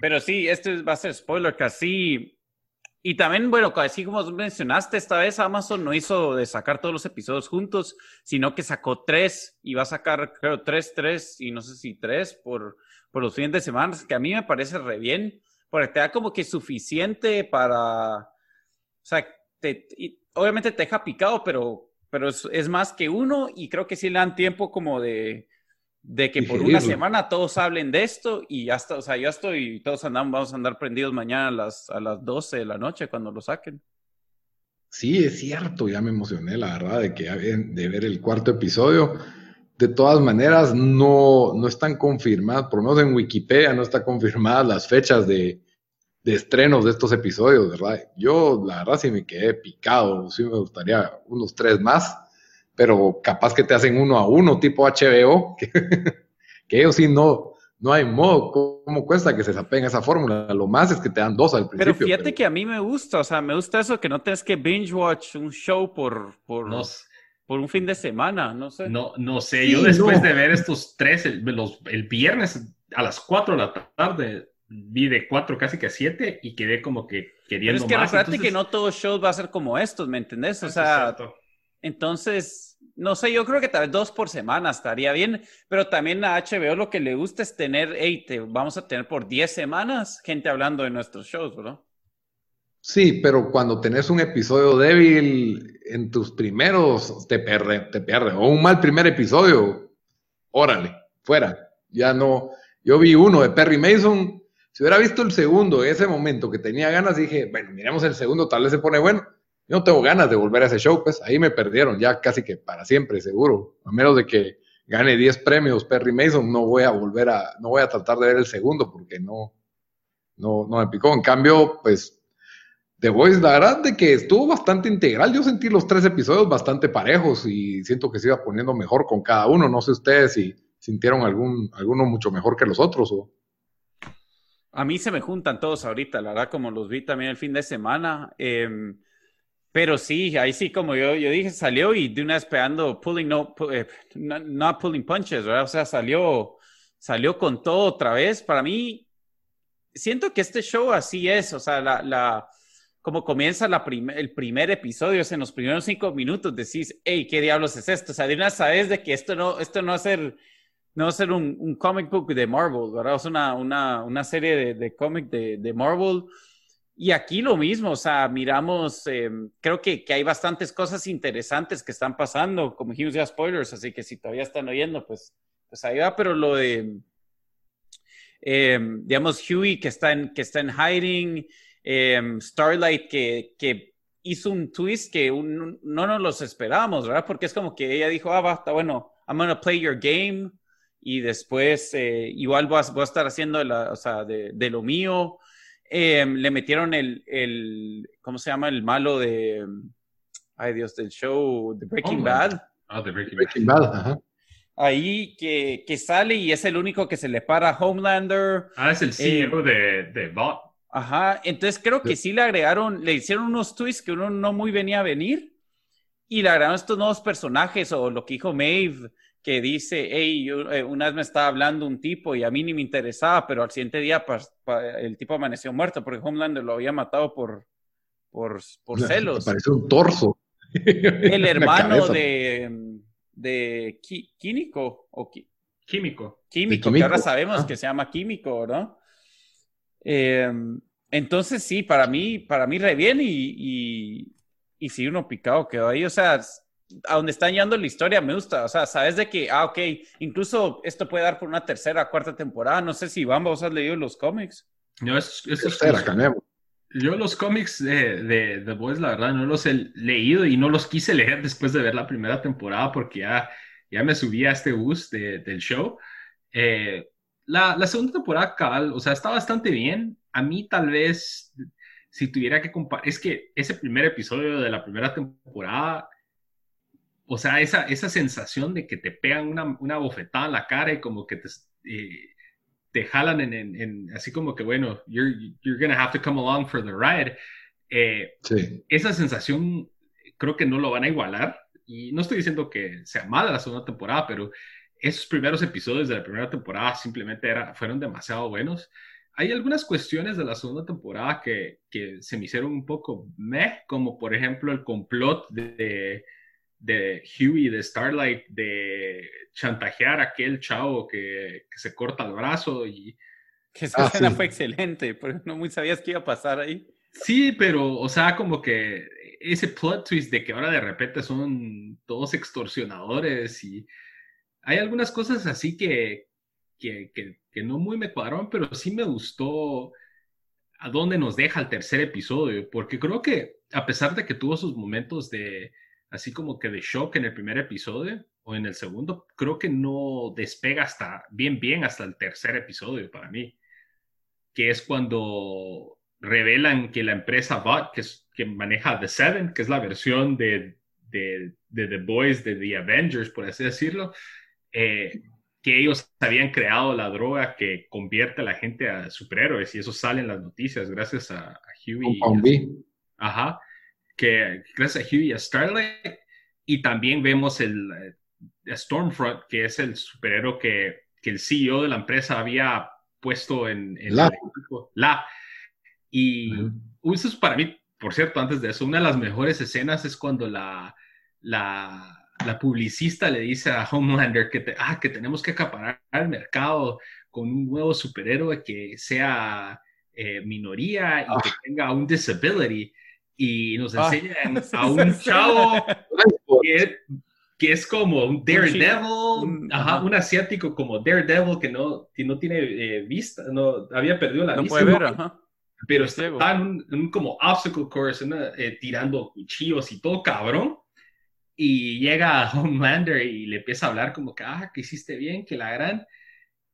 Pero sí, este va a ser spoiler casi y también, bueno, así como mencionaste, esta vez Amazon no hizo de sacar todos los episodios juntos, sino que sacó tres y va a sacar, creo, tres, tres y no sé si tres por, por los fines de semana, que a mí me parece re bien, porque te da como que suficiente para, o sea, te, obviamente te deja picado, pero, pero es, es más que uno y creo que sí le dan tiempo como de de que por una semana todos hablen de esto y ya está, o sea, ya estoy, todos andamos, vamos a andar prendidos mañana a las, a las 12 de la noche cuando lo saquen. Sí, es cierto, ya me emocioné, la verdad, de que de ver el cuarto episodio. De todas maneras, no, no están confirmadas, por lo menos en Wikipedia no está confirmadas las fechas de, de estrenos de estos episodios, ¿verdad? Yo, la verdad, sí me quedé picado, sí me gustaría unos tres más, pero capaz que te hacen uno a uno, tipo HBO, que, que ellos sí no, no hay modo. ¿Cómo cuesta que se sapeen esa fórmula? Lo más es que te dan dos al principio. Pero fíjate que a mí me gusta, o sea, me gusta eso que no tienes que binge watch un show por, por, por un fin de semana, no sé. No, no sé, yo después de ver estos tres, el, los, el viernes a las cuatro de la tarde, vi de cuatro casi que a siete y quedé como que queriendo Pero es que que no todo show va a ser como estos, ¿me entendés? O sea, entonces, no sé, yo creo que tal vez dos por semana estaría bien, pero también a HBO lo que le gusta es tener, hey, te vamos a tener por diez semanas gente hablando de nuestros shows, ¿verdad? Sí, pero cuando tenés un episodio débil en tus primeros, te pierde, te pierde. O un mal primer episodio, órale, fuera. Ya no. Yo vi uno de Perry Mason si hubiera visto el segundo en ese momento que tenía ganas, dije, bueno, miremos el segundo, tal vez se pone bueno. Yo no tengo ganas de volver a ese show, pues ahí me perdieron, ya casi que para siempre, seguro. A menos de que gane 10 premios Perry Mason, no voy a volver a, no voy a tratar de ver el segundo porque no, no, no me picó. En cambio, pues, The Voice, la verdad de que estuvo bastante integral. Yo sentí los tres episodios bastante parejos y siento que se iba poniendo mejor con cada uno. No sé ustedes si sintieron algún, alguno mucho mejor que los otros o... A mí se me juntan todos ahorita, la verdad, como los vi también el fin de semana. Em, pero sí, ahí sí, como yo, yo dije, salió y de una vez pegando, pulling, no, eh, no, pulling punches, ¿verdad? O sea, salió, salió con todo otra vez. Para mí, siento que este show así es, o sea, la, la como comienza la el primer episodio, en los primeros cinco minutos decís, hey, ¿qué diablos es esto? O sea, de una sabes de que esto no, esto no va a ser no ser un, un, comic book de Marvel, ¿verdad? Es una, una, una serie de, de cómic de, de, Marvel. Y aquí lo mismo, o sea, miramos, em, creo que, que, hay bastantes cosas interesantes que están pasando, como dijimos ya spoilers, así que si todavía están oyendo, pues, pues ahí va, pero lo de, em, digamos, Huey que está en, que está en hiding, em, Starlight que, que hizo un twist que no nos los esperábamos, ¿verdad? Porque es como que ella dijo, ah, va, está bueno, I'm gonna play your game, y después eh, igual voy a, estar haciendo la, o sea, de, de, lo mío. Eh, le metieron el, el, ¿cómo se llama? El malo de, ay Dios, del show The Breaking Bad. Ah, The Breaking, Bad. ajá. Ahí que, que, sale y es el único que se le para a Homelander. Ah, es el CEO de, de Bot. Ajá, entonces creo que sí le agregaron, le hicieron unos twists que uno no muy venía a venir y le agregaron estos nuevos personajes o lo que dijo Maeve que dice, hey, yo, eh, una vez me estaba hablando un tipo y a mí ni me interesaba, pero al siguiente día el tipo amaneció muerto porque Homelander lo había matado por, por, por celos. Parece un torso. El hermano de, de Químico. O Químico. Químico, que ahora sabemos ah. que se llama Químico, ¿no? Em, entonces sí, para mí, para mí re bien y, y, y si uno picado quedó ahí, o sea, a donde está yendo la historia me gusta. O sea, sabes de que, ah, ok, incluso esto puede dar por una tercera, cuarta temporada. No sé si Bamba, vos has leído los cómics. No, es, es, Yo los cómics de, de The Boys, la verdad, no los he leído y no los quise leer después de ver la primera temporada porque ya, ya me subí a este bus del show. Eh, la, la, segunda temporada, cabal, o sea, está bastante bien. A mí tal vez, si tuviera que comparar, es que ese primer episodio de la primera temporada o sea, esa, esa sensación de que te pegan una, una bofetada en la cara y como que te, eh, te jalan en, en, así como que, bueno, you're, you're gonna have to come along for the ride. Eh, sí. Esa sensación creo que no lo van a igualar. Y no estoy diciendo que sea mala la segunda temporada, pero esos primeros episodios de la primera temporada simplemente era, fueron demasiado buenos. Hay algunas cuestiones de la segunda temporada que, que se me hicieron un poco meh, como por ejemplo el complot de de Huey, de Starlight, de chantajear a aquel chavo que, se corta el brazo y... Que esa ah, escena fue excelente, pero no muy sabías qué iba a pasar ahí. Sí, pero, o sea, como que ese plot twist de que ahora de repente son todos extorsionadores y hay algunas cosas así que, que, que no muy me cuadraron, pero sí me gustó a dónde nos deja el tercer episodio, porque creo que a pesar de que tuvo sus momentos de, así como que de shock en el primer episodio o en el segundo, creo que no despega hasta bien, bien hasta el tercer episodio para mí, que es cuando revelan que la empresa Bot, que, es, que maneja The Seven, que es la versión de, de, de, The Boys, de The Avengers, por así decirlo, eh, que ellos habían creado la droga que convierte a la gente a superhéroes y eso sale en las noticias gracias a, a Huey. ajá, que gracias a Huey y a Starlight. Y también vemos el, eh, Stormfront, que es el superhéroe que, que, el CEO de la empresa había puesto en, la. la. Y eso es para mí, por cierto, antes de eso, una de las mejores escenas es cuando la, la la publicista le dice a Homelander que, ah, que tenemos que acaparar el mercado con un nuevo superhéroe que sea eh, minoría y que ah. tenga un disability. Y nos ah. enseñan a un chavo que, es como un Daredevil, un, asiático como Daredevil que no, que no tiene eh, vista, no había perdido la vista. Pero está en un, como obstacle course, eh, tirando cuchillos y todo cabrón y llega Homelander y le empieza a hablar como que, ah, que hiciste bien, que la gran...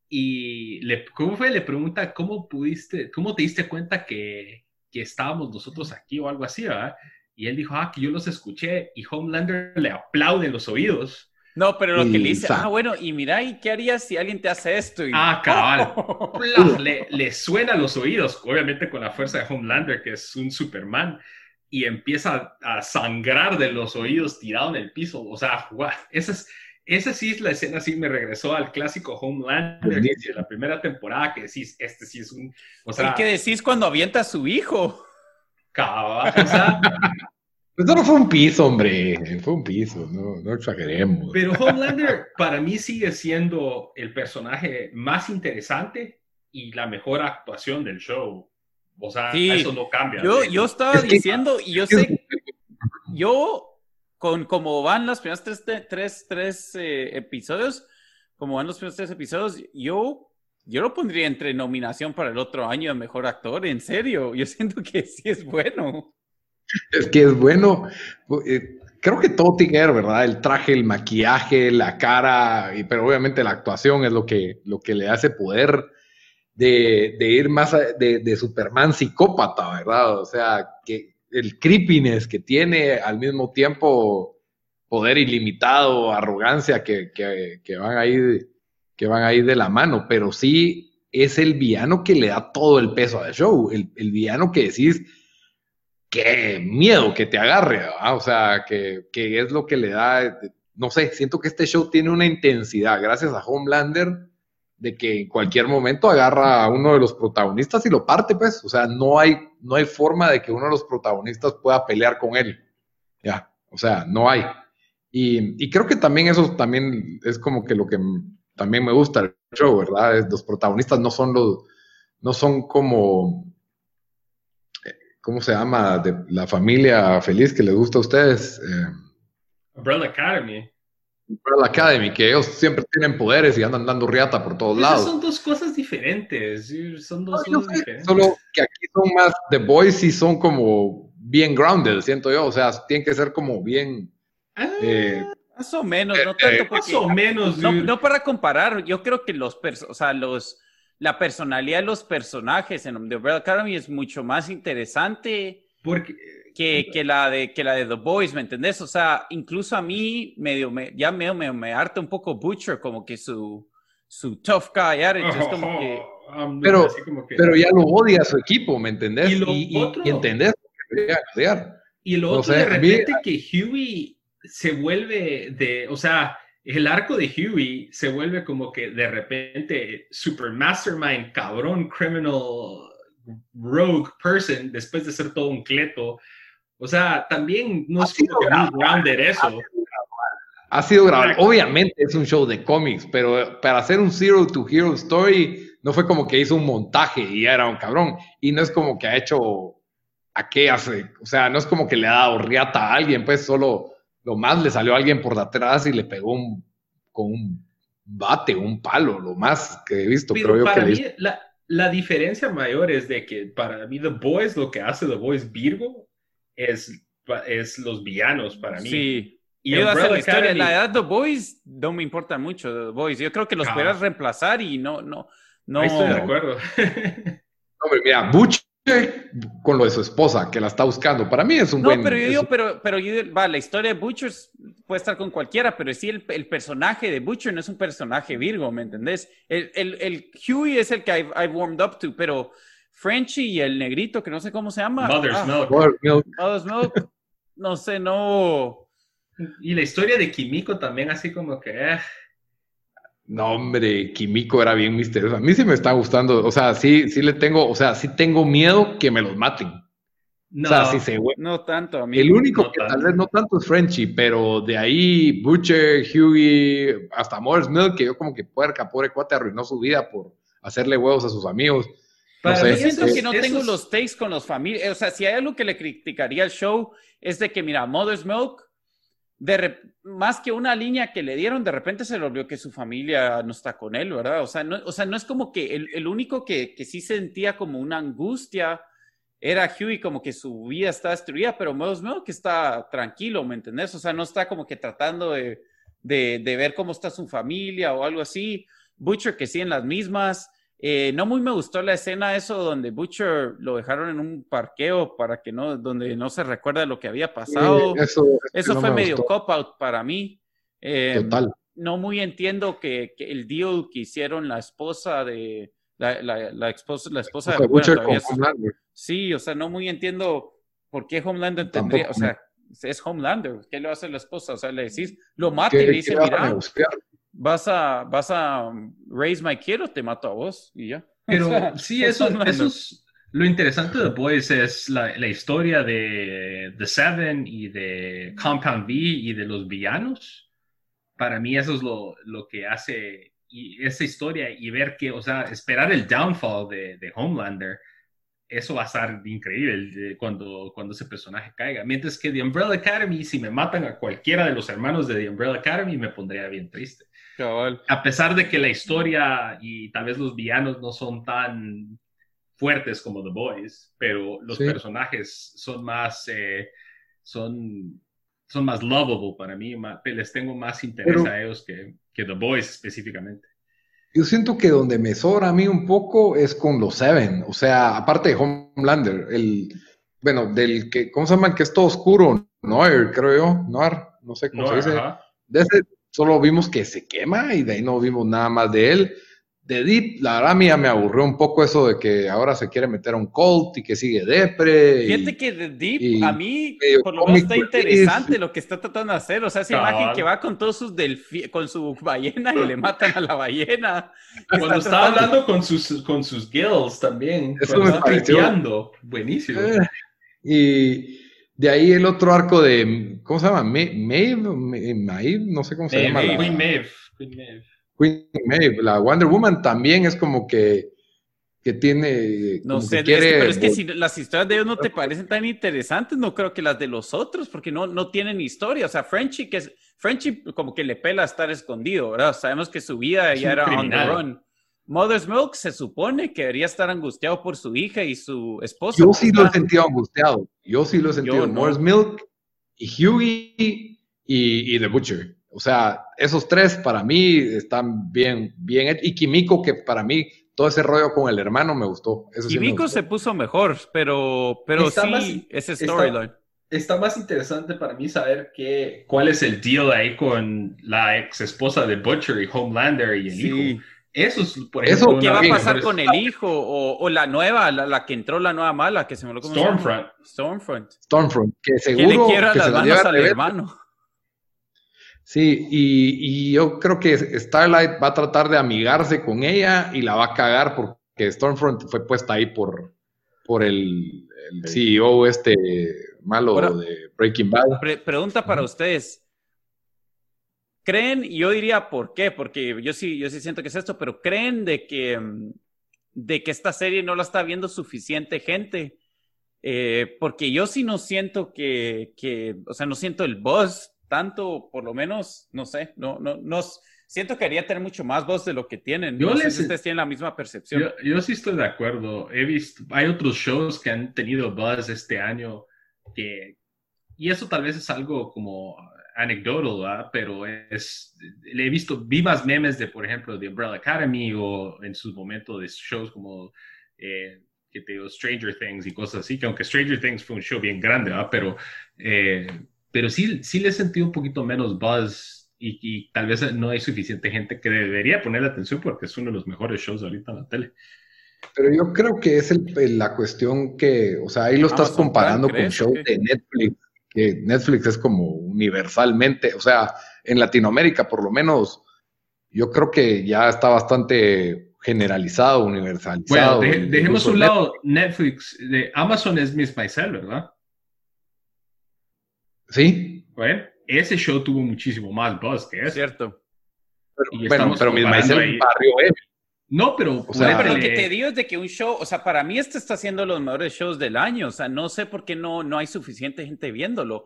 Y le, ¿cómo fue? Le pregunta, ¿cómo pudiste, cómo te diste cuenta que, que estábamos nosotros aquí o algo así, ¿verdad? Y él dijo, ah, que yo los escuché y Homelander le aplaude en los oídos. No, pero lo que le dice, ah, bueno, y mira, ¿y qué harías si alguien te hace esto? Ah, cabal. le, le suena a los oídos, obviamente con la fuerza de Homelander, que es un Superman y empieza a sangrar de los oídos tirado en el piso. O sea, esa, es, esa sí es la escena, sí me regresó al clásico Homelander de la primera temporada, que decís, este sí es un... O sea, ¿Qué decís cuando avienta a su hijo? Cabal, o sea... Pues no fue un piso, hombre, fue un piso, no, no exageremos. Pero Homelander para mí sigue siendo el personaje más interesante y la mejor actuación del show. O sea, eso no cambia. Yo, yo estaba diciendo, y yo sé, yo, con como van los primeros tres, tres, tres eh, episodios, como van los primeros tres episodios, yo, yo lo pondría entre nominación para el otro año de mejor actor, en serio. Yo siento que sí es bueno. Es que es bueno. Eh, creo que todo tiene que ver, ¿verdad? El traje, el maquillaje, la cara, y, pero obviamente la actuación es lo que, lo que le hace poder de, ir más de, Superman psicópata, ¿verdad? O sea, que el creepiness que tiene al mismo tiempo poder ilimitado, arrogancia que, van ahí, que van ahí de la mano, pero sí es el villano que le da todo el peso al show, el, villano que decís, qué miedo que te agarre, o sea, que, que es lo que le da, no sé, siento que este show tiene una intensidad, gracias a Homelander, de que en cualquier momento agarra a uno de los protagonistas y lo parte, pues. O sea, no hay, no hay forma de que uno de los protagonistas pueda pelear con él. Ya, o sea, no hay. Y, creo que también eso también es como que lo que también me gusta el show, ¿verdad? los protagonistas no son los, no son como, eh, ¿cómo se llama? De la familia feliz que les gusta a ustedes. Eh, Umbrella Academy la Academy, que ellos siempre tienen poderes y andan dando riata por todos lados. Son dos cosas diferentes. Son dos cosas diferentes. Solo que aquí son más The Boys y son como bien grounded, siento yo. O sea, tienen que ser como bien. Ah, eh, más o menos, no tanto eh, Más o menos. No, para comparar, yo creo que los, o sea, los, la personalidad de los personajes en The Umbrella Academy es mucho más interesante. Porque que, que, la de, que la de The Boys, ¿me entendés? O sea, incluso a mí medio me, ya medio me, me harta un poco Butcher, como que su, su tough guy attitude, como que... Pero, pero ya lo odia a su equipo, ¿me entendés? Y, lo otro, y, entendés que odiar. Y lo otro, de repente, que Huey se vuelve de, o sea, el arco de Huey se vuelve como que de repente super mastermind, cabrón, criminal, rogue person, después de ser todo un cleto, o sea, también no es como que muy grounded eso. Ha sido grabado. Obviamente es un show de cómics, pero para hacer un Zero to Hero Story no fue como que hizo un montaje y ya era un cabrón. Y no es como que ha hecho a qué hace. O sea, no es como que le ha dado riata a alguien, pues solo lo más le salió a alguien por detrás y le pegó un, con un bate, un palo, lo más que he visto. Pero, para mí, la, la diferencia mayor es de que para mí The Boys, lo que hace The Boys Virgo, es, es los villanos para mí. Sí. Y la historia. La edad de The Boys no me importa mucho, The Boys. Yo creo que los puedas reemplazar y no, no, no. estoy de acuerdo. Hombre, mira, Butcher con lo de su esposa, que la está buscando. Para mí es un buen... No, pero yo digo, pero, pero va, la historia de Butcher puede estar con cualquiera, pero sí el, el, personaje de Butcher no es un personaje Virgo, ¿me entendés? El, el, el Huey es el que I've, warmed up to, pero Frenchy y el negrito, que no sé cómo se llama. Mother's ah, Milk. Mother's Milk. no sé, no... Y la historia de Kimiko también así como que... Eh. No, hombre, Kimiko era bien misterioso. A mí sí me está gustando. O sea, sí, sí le tengo, o sea, sí tengo miedo que me los maten. No, o sea, sí se no tanto. A mí el único que tal vez no tanto es Frenchy, pero de ahí Butcher, Hughie, hasta Morris Milk, que yo como que puerca, pobre cuate, arruinó su vida por hacerle huevos a sus amigos. No sé, yo siento que no tengo los takes con los familiares. O sea, si hay algo que le criticaría al show es de que, mira, Mother's Milk de más que una línea que le dieron, de repente se le olvidó que su familia no está con él, ¿verdad? O sea, no, o sea, no es como que el, único que, que, sí sentía como una angustia era Huey, como que su vida está destruida, pero Modos que está tranquilo, ¿me entendés? O sea, no está como que tratando de, de, de ver cómo está su familia o algo así. Butcher que sí en las mismas. Eh, no muy me gustó la escena eso donde Butcher lo dejaron en un parqueo para que no, donde no se recuerda lo que había pasado. eso, eso fue medio cop out para mí. Eh, Total. No muy entiendo que, el deal que hicieron la esposa de la, la, esposa, la esposa de Butcher con Homelander. Sí, o sea, no muy entiendo por qué Homelander tendría, o sea, es Homelander, ¿qué le hacer la esposa? O sea, le decís, lo mata y le dice, mira, vas a, vas a raise my kid o te mato a vos y ya. Pero sí, eso, eso es lo interesante de Boys es la, la, historia de The Seven y de Compound V y de los villanos. Para mí eso es lo, lo que hace y esa historia y ver que, o sea, esperar el downfall de, de Homelander eso va a estar increíble cuando, cuando ese personaje caiga. Mientras que The Umbrella Academy, si me matan a cualquiera de los hermanos de The Umbrella Academy, me pondría bien triste. A pesar de que la historia y tal vez los villanos no son tan fuertes como The Boys, pero los personajes son más, eh, son, son más lovable para mí, les tengo más interés a ellos que, que The Boys específicamente. Yo siento que donde me sobra a mí un poco es con los Seven, o sea, aparte de Homelander, el, bueno, del que, ¿cómo se llama? El que es todo oscuro, Noir, creo yo, Noir, no sé cómo se dice. De ese solo vimos que se quema y de ahí no vimos nada más de él de Deep, la verdad mía me aburrió un poco eso de que ahora se quiere meter a un Colt y que sigue Depre. Fíjate que de Deep, a mí, por lo menos está interesante lo que está tratando de hacer. O sea, esa imagen que va con todos sus con su ballena y le matan a la ballena. Cuando está, hablando con sus, con sus gills también. Eso me está Buenísimo. Eh, y de ahí el otro arco de, ¿cómo se llama? Maeve, Maeve, no sé cómo se llama. Queen Maeve. Queen Maeve. Queen Maeve, la Wonder Woman también es como que, que tiene. No sé, pero es que si las historias de ellos no te parecen tan interesantes, no creo que las de los otros, porque no, no tienen historia. O sea, Frenchy, que es, Frenchy como que le pela estar escondido, ¿verdad? Sabemos que su vida ya era on the run. Mother's Milk se supone que debería estar angustiado por su hija y su esposa. Yo sí lo he sentido angustiado. Yo sí lo he sentido. Mother's Milk y Hughie y, y The Butcher. O sea, esos tres para mí están bien, bien. Y Kimiko, que para mí todo ese rollo con el hermano me gustó. Kimiko se puso mejor, pero, pero sí, ese storyline. Está, más interesante para mí saber que, cuál es el deal ahí con la ex esposa de Butcher y Homelander y el hijo. Eso es, por ejemplo, ¿Qué va a pasar con el hijo? O, la nueva, la, que entró la nueva mala, que se me lo Stormfront. Stormfront. Stormfront, que seguro que le quiera las manos al hermano. Sí, y, yo creo que Starlight va a tratar de amigarse con ella y la va a cagar porque Stormfront fue puesta ahí por, por el, CEO este malo de Breaking Bad. pregunta para ustedes. ¿Creen, y yo diría por qué, porque yo sí, yo sí siento que es esto, pero creen de que, de que esta serie no la está viendo suficiente gente? Eh, porque yo sí no siento que, que, o sea, no siento el buzz tanto, por lo menos, no sé, no, no, no, siento que quería tener mucho más voz de lo que tienen. Yo no sé si ustedes tienen la misma percepción. Yo, sí estoy de acuerdo. He visto, hay otros shows que han tenido buzz este año que, y eso tal vez es algo como anecdotal, pero es, le he visto, vi más memes de, por ejemplo, The Umbrella Academy o en sus momentos de shows como, eh, que te digo, Stranger Things y cosas así, que aunque Stranger Things fue un show bien grande, ¿verdad? Pero, eh, pero sí, sí le he sentido un poquito menos buzz y, y, tal vez no hay suficiente gente que debería poner atención porque es uno de los mejores shows ahorita en la tele. Pero yo creo que es el, la cuestión que, o sea, ahí lo estás comparando con shows de Netflix, que Netflix es como universalmente, o sea, en Latinoamérica por lo menos, yo creo que ya está bastante generalizado, universalizado. Bueno, dejemos un lado Netflix, de Amazon es Miss Maisel, ¿verdad? Sí. Bueno, ese show tuvo muchísimo más buzz que Es cierto. Pero, bueno, pero Miss Maisel barrio no, pero, o sea, pero lo que te digo es de que un show, o sea, para mí este está siendo los mejores shows del año, o sea, no sé por qué no, no hay suficiente gente viéndolo.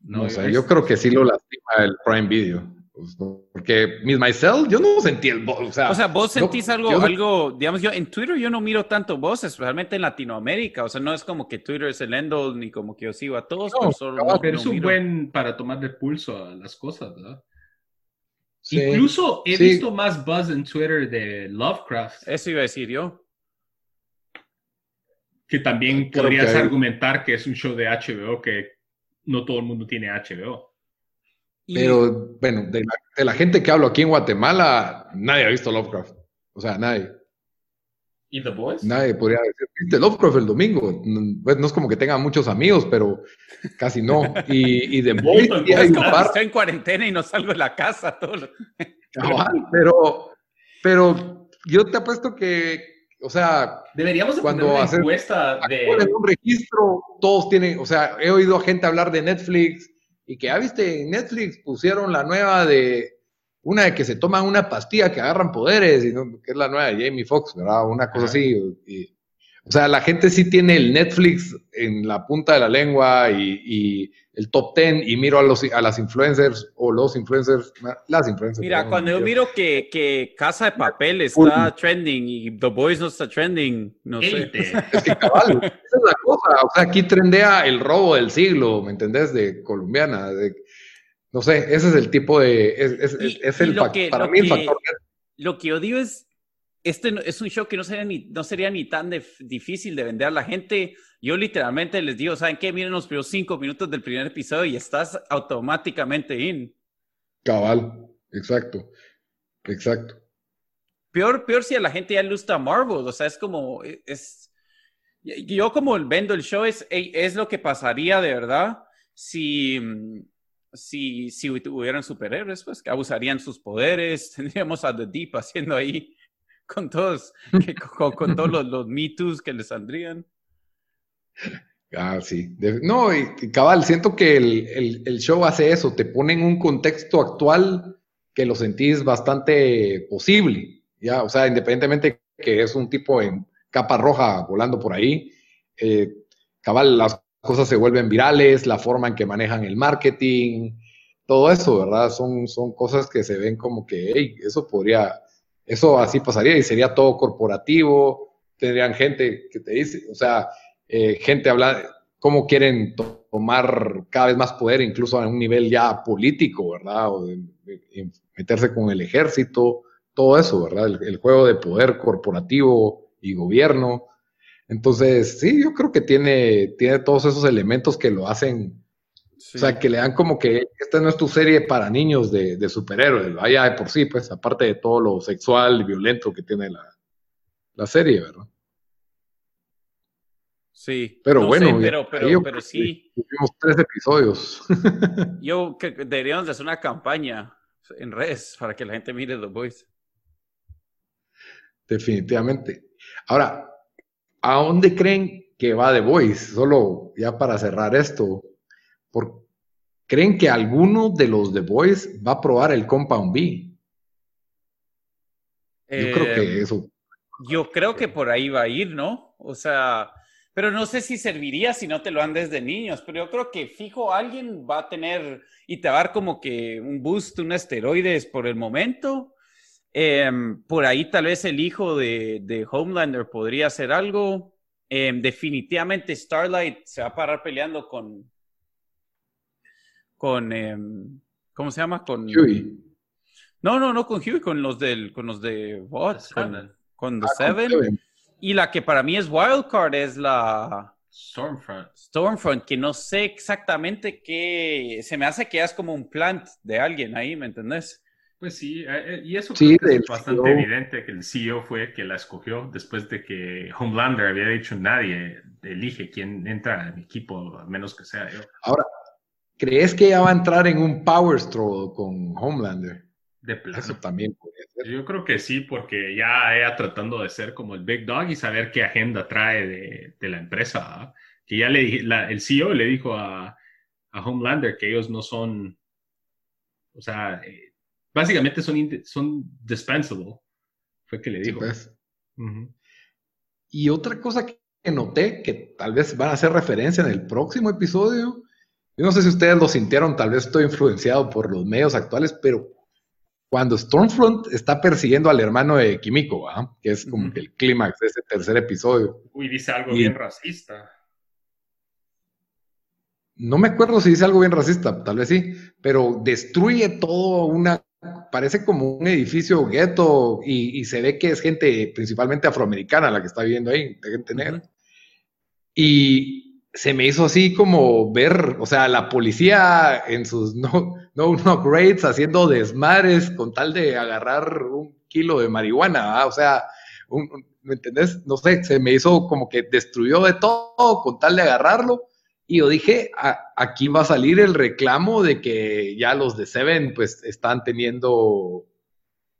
No, o sea, yo creo que sí lo lastima el Prime Video. Pues, porque Miss Myself, yo no sentí el o sea, o sea vos sentís algo, algo, digamos, yo en Twitter yo no miro tanto vos, especialmente en Latinoamérica, o sea, no es como que Twitter es el end ni como que yo sigo a todos, pero, es un buen para tomarle pulso a las cosas, ¿verdad? Incluso he visto más buzz en Twitter de Lovecraft. Eso iba a decir yo. Que también podrías argumentar que es un show de HBO que no todo el mundo tiene HBO. Pero, bueno, de la, gente que hablo aquí en Guatemala, nadie ha visto Lovecraft. O sea, nadie. ¿Y The Boys? Nadie podría decir, viste Lovecraft el domingo. Pues no es como que tenga muchos amigos, pero casi no. Y, y The Boys, y hay un par. Estoy en cuarentena y no salgo de la casa. Todo pero, pero yo te apuesto que, o sea, deberíamos cuando una encuesta de un registro, todos tienen, o sea, he oído a gente hablar de Netflix y que ya viste en Netflix pusieron la nueva de una de que se toman una pastilla que agarran poderes, y que es la nueva de Jamie Foxx, ¿verdad? Una cosa así. o sea, la gente sí tiene el Netflix en la punta de la lengua y, el top ten y miro a, los, a las influencers o los influencers, las influencers. Mira, cuando yo miro que, que, Casa de Papel está trending y The Boys no está trending, no sé. Es que cabal, esa es la cosa. O sea, aquí trendea el robo del siglo, ¿me entendés? De colombiana, de no sé, ese es el tipo de. Es, el para mí el factor. Lo que yo digo es. Este es un show que no sería ni, no sería ni tan difícil de vender a la gente. Yo literalmente les digo, ¿saben qué? Miren los primeros cinco minutos del primer episodio y estás automáticamente in. Cabal, exacto, exacto. Peor, peor si a la gente ya le gusta Marvel, o sea, es como, es, yo como vendo el show es, es lo que pasaría de verdad si, si, si hubieran superhéroes, pues que abusarían sus poderes, tendríamos a The Deep haciendo ahí con todos, con, todos los, los Me que le saldrían. Ah, sí. no, y, cabal, siento que el, el, show hace eso, te pone en un contexto actual que lo sentís bastante posible, ya, o sea, independientemente que es un tipo en capa roja volando por ahí, eh, cabal, las cosas se vuelven virales, la forma en que manejan el marketing, todo eso, ¿verdad? Son, son cosas que se ven como que, hey, eso podría, eso así pasaría y sería todo corporativo, tendrían gente que te dice, o sea, eh, gente habla cómo quieren tomar cada vez más poder, incluso a un nivel ya político, ¿verdad? O meterse con el ejército, todo eso, ¿verdad? el, juego de poder corporativo y gobierno. Entonces, sí, yo creo que tiene, tiene todos esos elementos que lo hacen, o sea, que le dan como que esta no es tu serie para niños de, de superhéroes, vaya de por sí, pues, aparte de todo lo sexual y violento que tiene la, serie, ¿verdad? Sí. Pero bueno, pero, pero, pero sí. Tuvimos tres episodios. yo que deberíamos hacer una campaña en redes para que la gente mire The Boys. Definitivamente. Ahora, ¿A dónde creen que va The Voice? Solo ya para cerrar esto. ¿Creen que alguno de los The Voice va a probar el Compound B? Yo creo que eh, eso. Yo creo que por ahí va a ir, ¿no? O sea, pero no sé si serviría si no te lo dan desde niños, pero yo creo que fijo alguien va a tener y te va a dar como que un boost, un esteroides por el momento Em, por ahí tal vez el hijo de, Homelander podría hacer algo. Em, definitivamente Starlight se va a parar peleando con... con em, ¿Cómo se llama? Con... Huey. No, no, no con Huey, con los, del, con los de Bots. Con The Ah, con Seven. Seven. Y la que para mí es wildcard es la Stormfront. Stormfront, que no sé exactamente qué. Se me hace que es como un plant de alguien ahí, ¿me entendés? Pues sí, eh, eh, y eso Sí, creo que es bastante CEO. evidente que el CEO fue el que la escogió después de que Homelander había dicho nadie elige quién entra en mi equipo, a menos que sea yo. Ahora, ¿crees que ya va a entrar en un Power Struggle con Homelander? De plano. Eso también podría ser. Yo creo que sí, porque ya ella tratando de ser como el Big Dog y saber qué agenda trae de, de la empresa. ¿ah? Que ya le di- la- el CEO le dijo a, a Homelander que ellos no son, o sea, eh, básicamente son, son dispensable. Fue que le Sí, dijo. pues. Y otra cosa que noté, que tal vez van a hacer referencia en el próximo episodio, yo no sé si ustedes lo sintieron, tal vez estoy influenciado por los medios actuales, pero cuando Stormfront está persiguiendo al hermano de Kimiko, ¿va? que es como que el clímax de ese tercer episodio, Uy, dice algo Y- bien racista. no me acuerdo si dice algo bien racista, tal vez sí, pero destruye todo una, parece como un edificio gueto y, y se ve que es gente principalmente afroamericana la que está viviendo ahí, de gente negra. Y se me hizo así como ver, o sea, la policía en sus no, no, no raids haciendo desmadres con tal de agarrar un kilo de marihuana, ¿verdad? o sea, un- un- ¿me entendés? No sé, se me hizo como que destruyó de todo con tal de agarrarlo. Y yo dije, "A- aquí va a salir el reclamo de que ya los de Seven pues están teniendo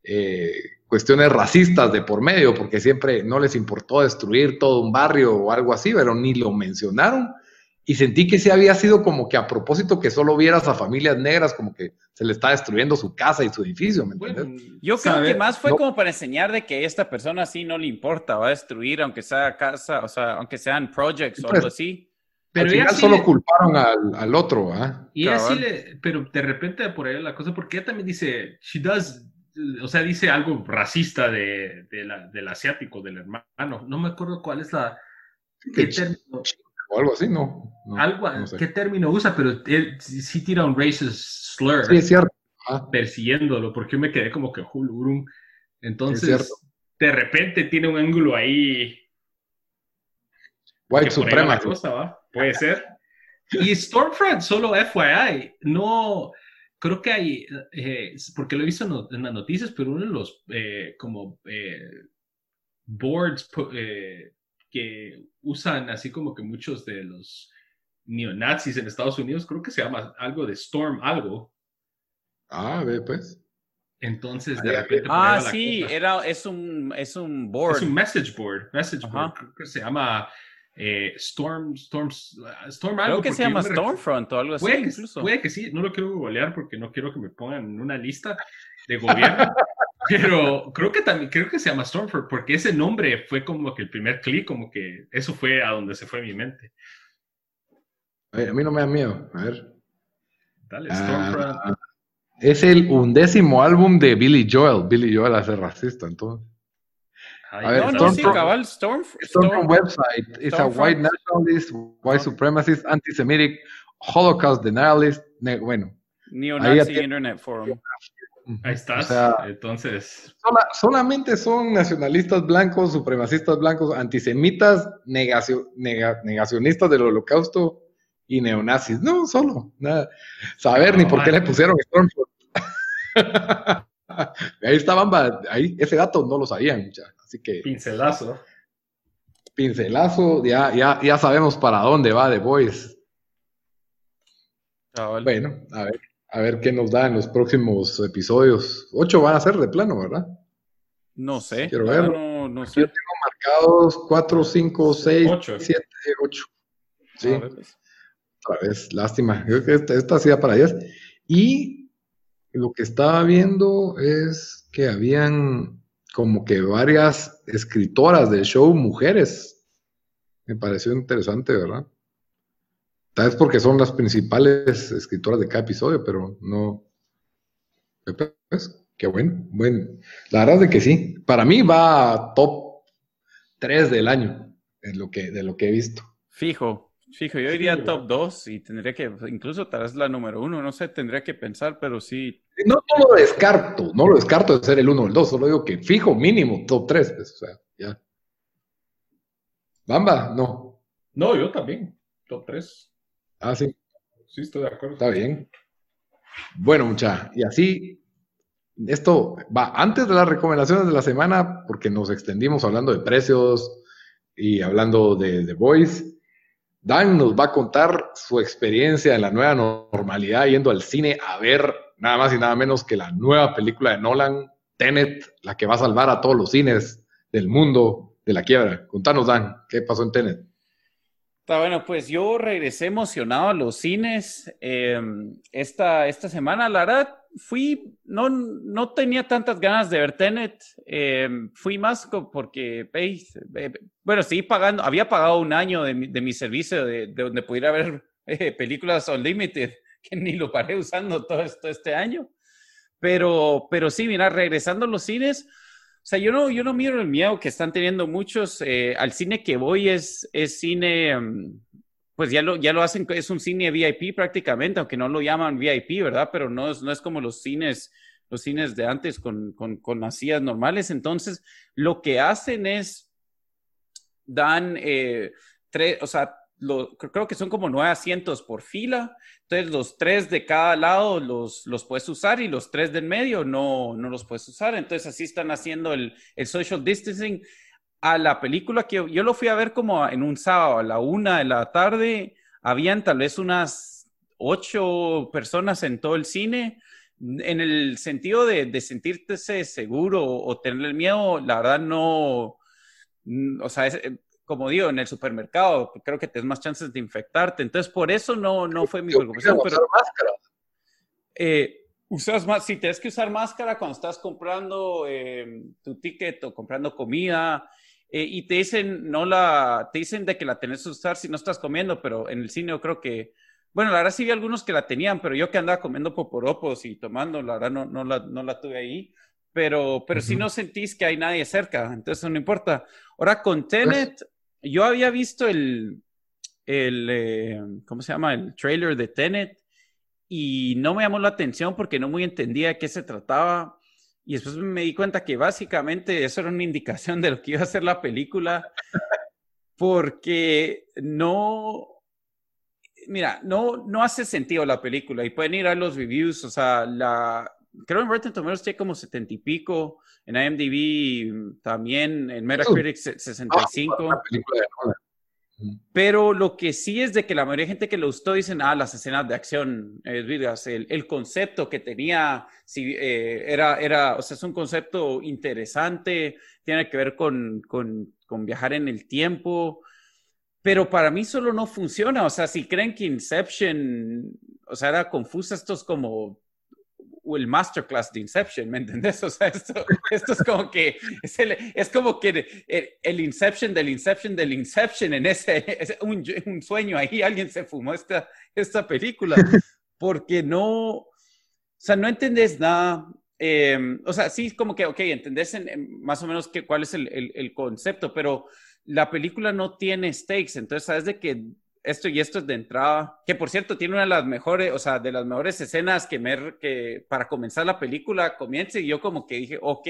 eh, cuestiones racistas de por medio, porque siempre no les importó destruir todo un barrio o algo así, pero ni lo mencionaron. Y sentí que sí había sido como que a propósito que solo vieras a familias negras como que se le está destruyendo su casa y su edificio, ¿me entiendes? Bueno, Yo creo que más fue no- como para enseñar de que esta persona sí no le importa, va a destruir, aunque sea casa, o sea, aunque sean projects o Pues, algo así. Pero Al final sí solo le- culparon al, al otro, ¿ah? Y ella sí le, pero de repente por ahí la cosa, porque ella también dice, she does, o sea, dice algo racista de, de la- del asiático, del hermano. No me acuerdo cuál es la, qué término, O algo así, no. no, algo, no sé. qué término usa, pero él sí tira un racist slur Sí, es cierto. persiguiéndolo, porque yo me quedé como que julurum. Entonces, de repente tiene un ángulo ahí White Suprema. cosa, ¿va? Puede ser. Y Stormfront, solo FYI, no, creo que hay, eh, porque lo he visto en, no- en las noticias, pero uno de los eh, como eh, boards eh, que usan así como que muchos de los neonazis en Estados Unidos, creo que se llama algo de Storm algo. Ah, ve, pues. Entonces, de Ah, repente... Ah, sí, cosa. era, es un, es un board. Es un message board, message Ajá. board, creo que se llama eh, Storm, Storm, Storm Creo algo. que porque se llama Stormfront o algo así, Puede que, incluso. puede que sí, no lo quiero googlear porque no quiero que me pongan en una lista de gobierno, pero creo que también, creo que se llama Stormfront porque ese nombre fue como que el primer clic, como que eso fue a donde se fue mi mente. A, ver, a mí no me da miedo. A ver. Dale, Stormfront. Ah, es el undécimo álbum de Billy Joel. Billy Joel hace racista, entonces. Ay, a ver, no, no, sí, Stormfront- cabal, Storm, Stormfront Storm- website is a white nationalist, white supremacist, anti-Semitic, Holocaust denialist. ne- bueno, Neo-Nazi ya- Internet Forum. Ahí estás. O sea, Entonces, sola- solamente son nacionalistas blancos, supremacistas blancos, antisemitas, negacio- nega- negacionistas del holocausto y neonazis. No, solo. Nada. Saber ni por qué le pusieron Stormfront. ahí estaban, va- ahí, ese dato no lo sabían, mucha. Así que pincelazo. pincelazo, ya, ya, ya sabemos para dónde va The Voice. Bueno, a ver, a ver qué nos da en los próximos episodios. Ocho van a ser de plano, ¿verdad? No sé. Quiero no, verlo. No, no sé. Marcados cuatro, cinco, seis, Ocho. siete, ocho. Sí, A ver, pues. otra vez, lástima. Creo que esta, esta sí da para 10. Y lo que estaba viendo es que habían como que varias escritoras del show mujeres. Me pareció interesante, ¿verdad? Tal vez porque son las principales escritoras de cada episodio, pero no. Pues, qué bueno. bueno. La verdad es que sí. Para mí va top 3 del año, en lo que, de lo que he visto. Fijo. Fijo, yo diría top 2 y tendría que, incluso tal vez la número 1, no sé, tendría que pensar, pero sí. No, no lo descarto, no lo descarto de ser el 1 o el 2, solo digo que fijo mínimo top 3, pues, o sea, ya. Bamba, no. No, yo también, top 3. Ah, sí. Sí, estoy de acuerdo. Está bien. Bueno, mucha, y así, esto va antes de las recomendaciones de la semana, porque nos extendimos hablando de precios y hablando de The Voice. Dan nos va a contar su experiencia en la nueva normalidad yendo al cine a ver nada más y nada menos que la nueva película de Nolan, Tenet, la que va a salvar a todos los cines del mundo de la quiebra. Contanos, Dan, ¿qué pasó en Tenet? Está bueno, pues yo regresé emocionado a los cines em, esta, esta semana. La verdad, fui, no, no tenía tantas ganas de ver Tenet. Em, fui más porque, bueno, sí pagando, había pagado un año de mi, de mi servicio de, donde pudiera ver eh, películas Unlimited, que ni lo paré usando todo, esto, este año. Pero, pero sí, mira, regresando a los cines, o sea, yo no, yo no miro el miedo que están teniendo muchos. Eh, al cine que voy es, es cine, em, pues ya lo, ya lo hacen, es un cine VIP prácticamente, aunque no lo llaman VIP, ¿verdad? Pero no es, no es como los cines, los cines de antes con, con, las normales. Entonces, lo que hacen es, dan eh, tres, o sea, creo que son como nueve asientos por fila. Entonces, los tres de cada lado los, los puedes usar y los tres del medio no, no los puedes usar. Entonces, así están haciendo el, el social distancing. A la película que yo, lo fui a ver como en un sábado a la una de la tarde, habían tal vez unas ocho personas en todo el cine. En el sentido de, de sentirte seguro o tener el miedo, la verdad no, o sea, es, como digo, en el supermercado, creo que tienes más chances de infectarte. Entonces, por eso no, no fue mi preocupación. Pero, usar máscara. Eh, usas más, si tienes que usar máscara cuando estás comprando eh, tu ticket o comprando comida eh, y te dicen, no la, te dicen de que la tenés que usar si no estás comiendo, pero en el cine yo creo que, bueno, la verdad sí vi algunos que la tenían, pero yo que andaba comiendo poporopos y tomando, la verdad no, no, la, no la tuve ahí pero, pero si no sentís que hay nadie cerca, entonces no importa. Ahora con pues Tenet, yo había visto el, el eh, ¿cómo se llama? El trailer de Tenet y no me llamó la atención porque no muy entendía de qué se trataba. Y después me di cuenta que básicamente eso era una indicación de lo que iba a ser la película, porque no, mira, no, no hace sentido la película y pueden ir a los reviews, o sea, la, creo en Rotten Tomatoes tiene como setenta y pico, en IMDb también, en Metacritic 65. Pero lo que sí es de que la mayoría de gente que lo gustó dicen, ah, las escenas de acción, eh, el, el, concepto que tenía, si, eh, era, era, o sea, es un concepto interesante, tiene que ver con, con, con viajar en el tiempo, pero para mí solo no funciona, o sea, si creen que Inception, o sea, era confusa, esto es como o el masterclass de Inception, ¿me entendés? O sea, esto, esto es como que es, el, es como que el, Inception del Inception del Inception en ese es un, un, sueño ahí, alguien se fumó esta, esta película, porque no, o sea, no entendés nada. Eh, o sea, sí, como que, ok, entendés más o menos que, cuál es el, el, el concepto, pero la película no tiene stakes, entonces sabes de que esto y esto es de entrada, que por cierto tiene una de las mejores, o sea, de las mejores escenas que, me, que para comenzar la película comience y yo como que dije, ok,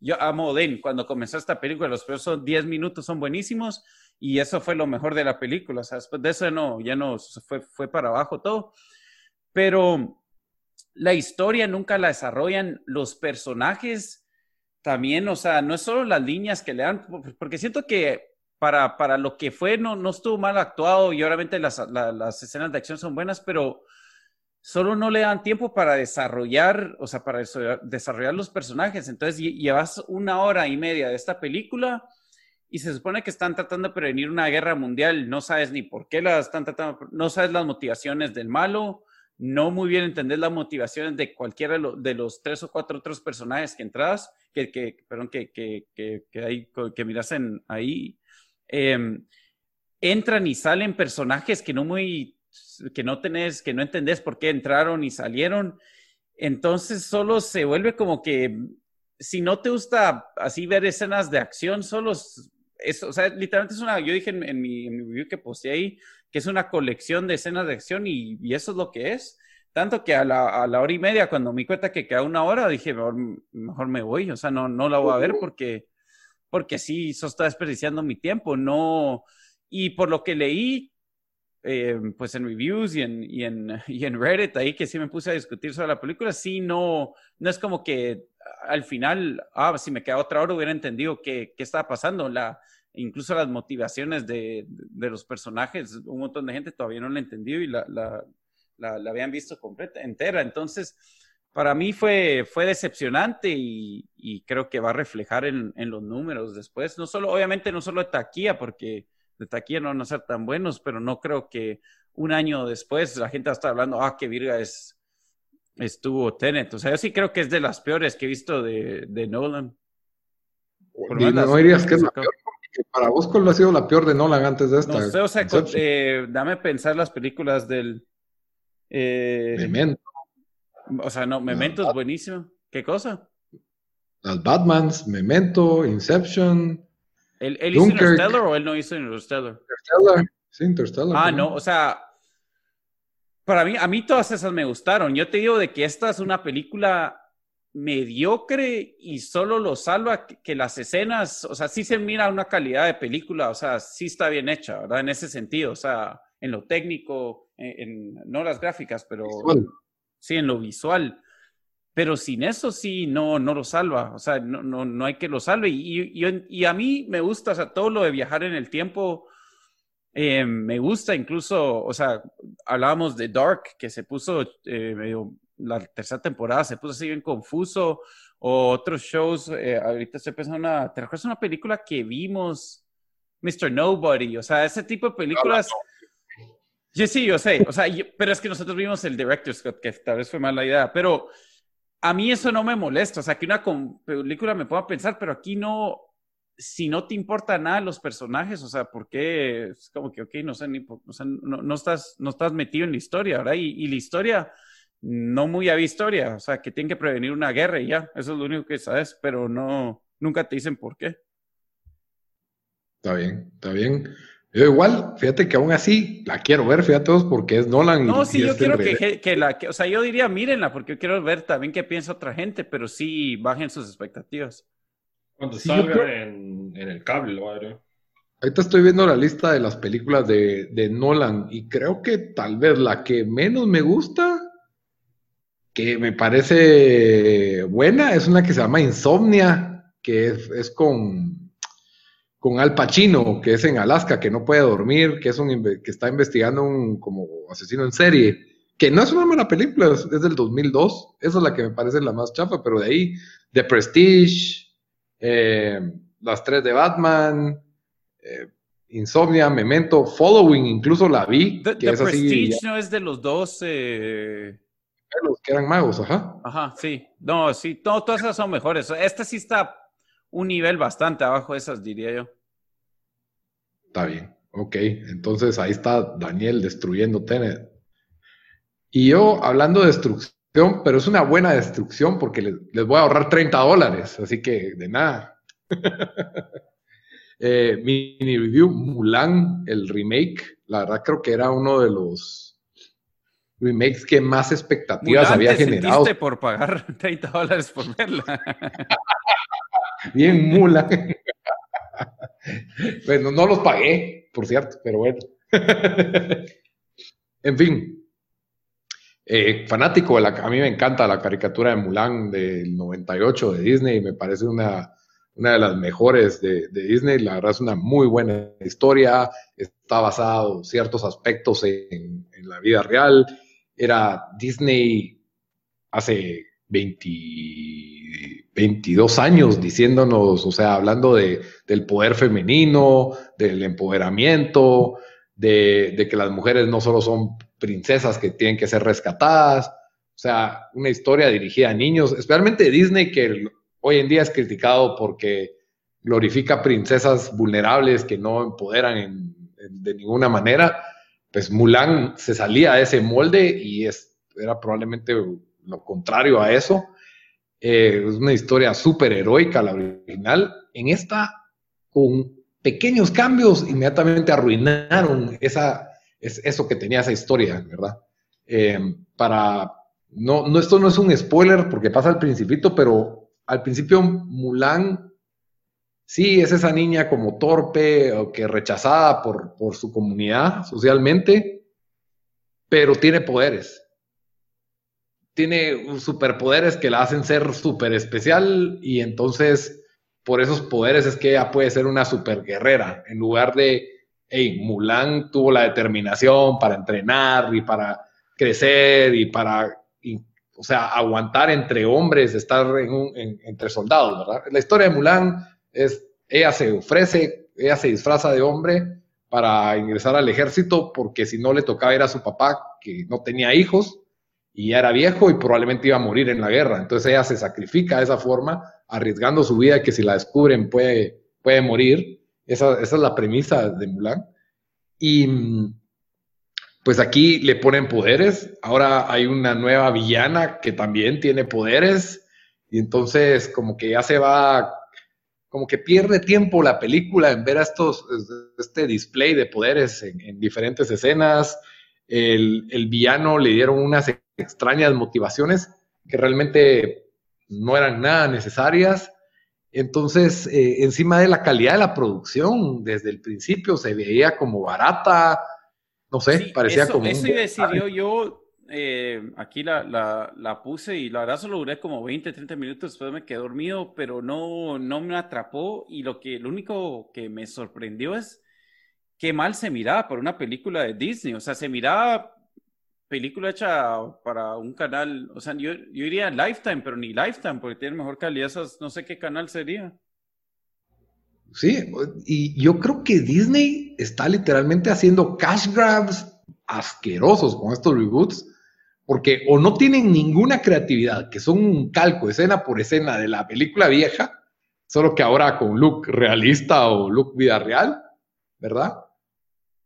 yo amo Den, cuando comenzó esta película, los primeros 10 minutos son buenísimos y eso fue lo mejor de la película, o sea, después de eso no, ya no, fue, fue para abajo todo, pero la historia nunca la desarrollan, los personajes también, o sea, no es solo las líneas que le dan, porque siento que para, para lo que fue, no, no estuvo mal actuado y obviamente las, las escenas de acción son buenas, pero solo no le dan tiempo para desarrollar, o sea, para desarrollar los personajes. Entonces llevas una hora y media de esta película y se supone que están tratando de prevenir una guerra mundial. No sabes ni por qué la están tratando, no sabes las motivaciones del malo, no muy bien entender las motivaciones de cualquiera de los tres o cuatro otros personajes que entras, que, que, perdón, que, que, que, que, hay, que miras ahí Em, entran y salen personajes que no muy, que no tenés, que no entendés por qué entraron y salieron. Entonces solo se vuelve como que si no te gusta así ver escenas de acción, solo es, o sea, literalmente es una, yo dije en, mi, en mi review que posté ahí, que es una colección de escenas de acción y, y eso es lo que es. Tanto que a la, a la, hora y media, cuando me di cuenta que queda una hora, dije, mejor, mejor, me voy, o sea, no, no la voy a ver porque, porque sí, eso está desperdiciando mi tiempo, no, y por lo que leí, eh, pues en reviews y en, y, en, y en Reddit, ahí que sí me puse a discutir sobre la película, sí, no, no es como que al final, ah, si me queda otra hora hubiera entendido qué, qué estaba pasando, la, incluso las motivaciones de, de, los personajes, un montón de gente todavía no lo ha entendido y la, la, la, habían visto completa, entera, entonces para mí fue, fue decepcionante y, y creo que va a reflejar en, en, los números después, no solo, obviamente no solo de taquilla, porque de taquilla no van a ser tan buenos, pero no creo que un año después la gente va a estar hablando, ah, qué virga es, estuvo Tenet. O sea, yo sí creo que es de las peores que he visto de, de Nolan. no dirías que es la peor, para vos, ¿cuál ha sido la peor de Nolan antes de esta? No sé, o sea, eh, dame pensar las películas del. Eh, Memento. O sea, no, Memento es buenísimo. ¿Qué cosa? Las Batmans, Memento, Inception. ¿Él, hizo Interstellar o él no hizo Interstellar? Interstellar, sí, Interstellar. Ah, no, o sea, para mí, a mí todas esas me gustaron. Yo te digo de que esta es una película mediocre y solo lo salva que, las escenas, o sea, sí se mira una calidad de película, o sea, sí está bien hecha, ¿verdad? En ese sentido, o sea, en lo técnico, en, no las gráficas, pero sí en lo visual pero sin eso sí no, no lo salva, o sea, no, no, no hay que lo salve. Y, y, y, a mí me gusta, o sea, todo lo de viajar en el tiempo, eh, me gusta incluso, o sea, hablábamos de Dark, que se puso, eh, medio, la tercera temporada se puso así bien confuso, o otros shows, eh, ahorita estoy pensando, una, ¿te recuerdas una película que vimos? Mr. Nobody, o sea, ese tipo de películas... Sí, sí, yo sé, o sea, pero es que nosotros vimos el Director's Cut, que tal vez fue mala idea, pero a mí eso no me molesta, o sea, que una película me pueda pensar, pero aquí no, si no te importa nada los personajes, o sea, ¿por qué? Es como que, ok, no sé, ni, o no, estás, no estás metido en la historia, ¿verdad? Y, la historia, no muy había historia, o sea, que tienen que prevenir una guerra y ya, eso es lo único que sabes, pero no, nunca te dicen por qué. Está bien, está bien. Yo igual, fíjate que aún así la quiero ver, fíjate todos, porque es Nolan. No, sí, yo quiero que, que, la, o sea, yo diría mírenla, porque yo quiero ver también qué piensa otra gente, pero sí bajen sus expectativas. Cuando salga en, en, el cable, lo Ahorita estoy viendo la lista de las películas de, de, Nolan y creo que tal vez la que menos me gusta, que me parece buena, es una que se llama Insomnia, que es, es con con Al Pacino, que es en Alaska, que no puede dormir, que es un que está investigando un como asesino en serie, que no es una mala película, es, del 2002, esa es la que me parece la más chafa, pero de ahí The Prestige, eh, las tres de Batman, eh, Insomnia, Memento, Following, incluso la vi. The, que Prestige no es de los dos. Eh... Los que eran magos, ajá. Ajá, sí. No, sí, todas esas son mejores. Esta sí está un nivel bastante abajo de esas, diría yo. Está bien, ok. Entonces ahí está Daniel destruyendo Tenet. Y yo hablando de destrucción, pero es una buena destrucción porque les, voy a ahorrar 30 dólares, así que de nada. eh, mini review, Mulan, el remake, la verdad creo que era uno de los remakes que más expectativas había generado. por pagar 30 dólares por verla. bien mula. bueno, no los pagué, por cierto, pero bueno. en fin. Eh, fanático, de la, a mí me encanta la caricatura de Mulan del 98 de Disney, me parece una, una de las mejores de, Disney, la verdad es una muy buena historia, está basado en ciertos aspectos en, en la vida real, era Disney hace 20 22 años diciéndonos, o sea, hablando de, del poder femenino, del empoderamiento, de, que las mujeres no solo son princesas que tienen que ser rescatadas, o sea, una historia dirigida a niños, especialmente Disney, que hoy en día es criticado porque glorifica princesas vulnerables que no empoderan de ninguna manera, pues Mulan se salía de ese molde y es, era probablemente lo contrario a eso. Eh, es una historia súper heroica, la original. En esta, con pequeños cambios inmediatamente arruinaron esa, es, eso que tenía esa historia, ¿verdad? Eh, para, no, no, esto no es un spoiler porque pasa al principito, pero al principio Mulan sí es esa niña como torpe o que rechazada por, por su comunidad socialmente, pero tiene poderes. Tiene superpoderes que la hacen ser súper especial y entonces por esos poderes es que ella puede ser una super guerrera en lugar de, hey, Mulan tuvo la determinación para entrenar y para crecer y para, o sea, aguantar entre hombres, estar en entre soldados, ¿verdad? La historia de Mulan es, ella se ofrece, ella se disfraza de hombre para ingresar al ejército porque si no le tocaba ir a su papá que no tenía hijos y ya era viejo y probablemente iba a morir en la guerra. Entonces ella se sacrifica de esa forma, arriesgando su vida que si la descubren puede, puede morir. Esa, esa es la premisa de Mulan. Y pues aquí le ponen poderes. Ahora hay una nueva villana que también tiene poderes. Y entonces como que ya se va como que pierde tiempo la película en ver estos, este display de poderes en, diferentes escenas. El, villano le dieron unas extrañas motivaciones que realmente no eran nada necesarias. Entonces, eh, encima de la calidad de la producción, desde el principio se veía como barata, no sé, parecía como... Eso iba a decir yo, yo eh, aquí la, la, puse y la verdad solo duré como 20, 30 minutos, después me quedé dormido, pero no, no me atrapó y lo, que, lo único que me sorprendió es qué mal se miraba para una película de Disney, o sea, se miraba película hecha para un canal, o sea, yo, yo iría Lifetime, pero ni Lifetime, porque tiene mejor calidad, no sé qué canal sería. Sí, y yo creo que Disney está literalmente haciendo cash grabs asquerosos con estos reboots porque o no tienen ninguna creatividad, que son un calco escena por escena de la película vieja, solo que ahora con look realista o look vida real, ¿verdad?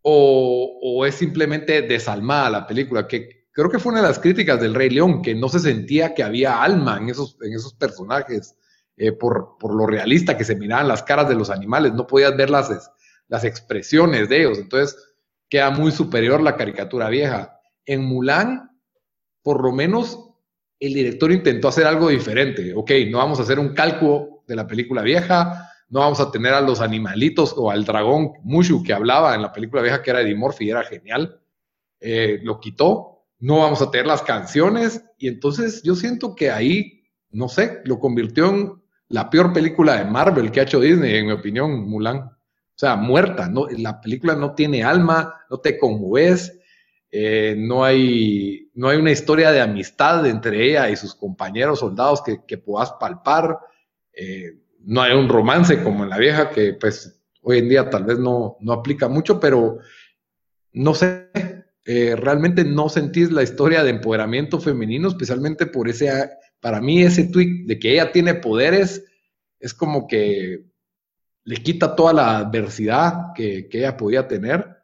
O, es simplemente desalmada la película, que creo que fue una de las críticas del Rey León, que no se sentía que había alma en esos, en esos personajes, eh, por, lo realista que se miraban las caras de los animales, no podías ver las, las expresiones de ellos, entonces queda muy superior la caricatura vieja. En Mulan por lo menos el director intentó hacer algo diferente. Ok, no vamos a hacer un cálculo de la película vieja, no vamos a tener a los animalitos o al dragón Mushu que hablaba en la película vieja que era Eddie Murphy y era genial. Eh, lo quitó, no vamos a tener las canciones y entonces yo siento que ahí, no sé, lo convirtió en la peor película de Marvel que ha hecho Disney, en mi opinión, Mulan. O sea, muerta, no, la película no tiene alma, no te conmueves, eh, no, hay, no hay una historia de amistad entre ella y sus compañeros soldados que, que puedas palpar, eh, no hay un romance como en la vieja que pues hoy en día tal vez no, no aplica mucho, pero no sé, eh, realmente no sentís la historia de empoderamiento femenino, especialmente por ese, para mí ese tweet de que ella tiene poderes, es como que le quita toda la adversidad que, que ella podía tener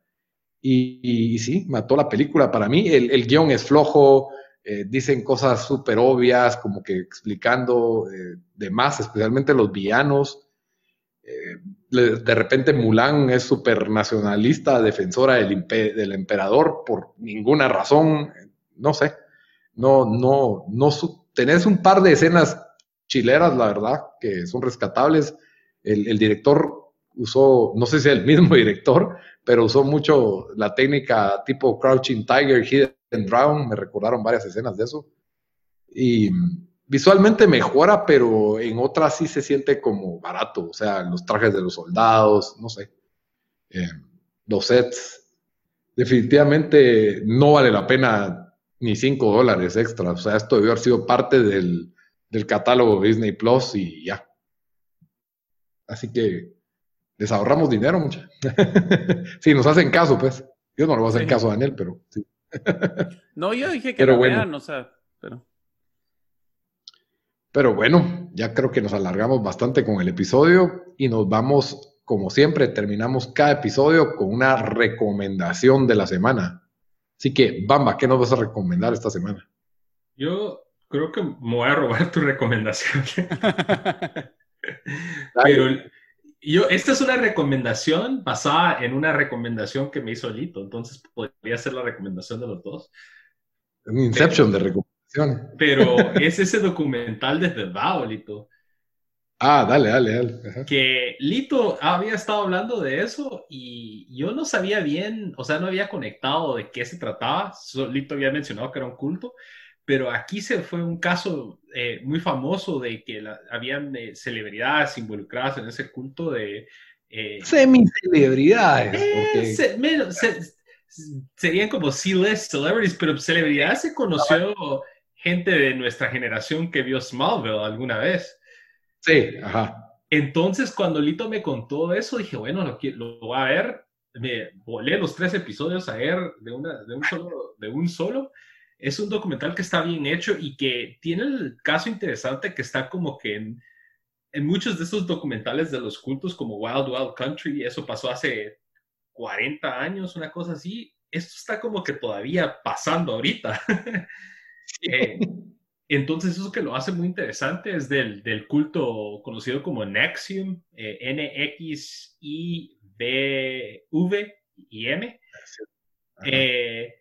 y, sí, mató la película para mí. El, el guion es flojo, eh, dicen cosas súper obvias, como que explicando eh, de más, especialmente los villanos. Eh, de repente Mulan es súper nacionalista, defensora del, emperador por ninguna razón. No sé, no, no, no. Tenés un par de escenas chileras, la verdad, que son rescatables. El, el director usó, no sé si es el mismo director, pero usó mucho la técnica tipo Crouching Tiger, Hidden Drown, me recordaron varias escenas de eso. Y visualmente mejora, pero en otras sí se siente como barato, o sea, los trajes de los soldados, no sé, eh, los sets. Definitivamente no vale la pena ni 5 dólares extra, o sea, esto debió haber sido parte del, del catálogo Disney Plus y ya. Así que les ahorramos dinero, mucha. sí, nos hacen caso, pues. Yo no le voy a hacer caso a Daniel, pero sí. No, yo dije que pero bueno. vean, o sea, pero. Pero bueno, ya creo que nos alargamos bastante con el episodio y nos vamos, como siempre, terminamos cada episodio con una recomendación de la semana. Así que, Bamba, ¿qué nos vas a recomendar esta semana? Yo creo que me voy a robar tu recomendación. Pero yo, esta es una recomendación basada en una recomendación que me hizo Lito, entonces podría ser la recomendación de los dos. Un Inception de recomendación. Pero es ese documental desde Bao, Lito. Ah, dale, dale, dale. Que Lito había estado hablando de eso y yo no sabía bien, o sea, no había conectado de qué se trataba. Lito había mencionado que era un culto, pero aquí se fue un caso eh, muy famoso de que habían eh, celebridades involucradas en ese culto de... Eh, Semi-celebridades. serían como C-list celebrities, pero celebridades se conoció gente de nuestra generación que vio Smallville alguna vez. Sí, ajá. Entonces, cuando Lito me contó eso, dije, bueno, lo, lo voy a ver. Me volé los tres episodios a ver de, una, de, un solo, de un solo es un documental que está bien hecho y que tiene el caso interesante que está como que en, muchos de esos documentales de los cultos como Wild Wild Country, eso pasó hace 40 años, una cosa así, esto está como que todavía pasando ahorita. Eh, entonces eso que lo hace muy interesante es del, culto conocido como Nexium, eh, N-X-I-V-V y M. Eh,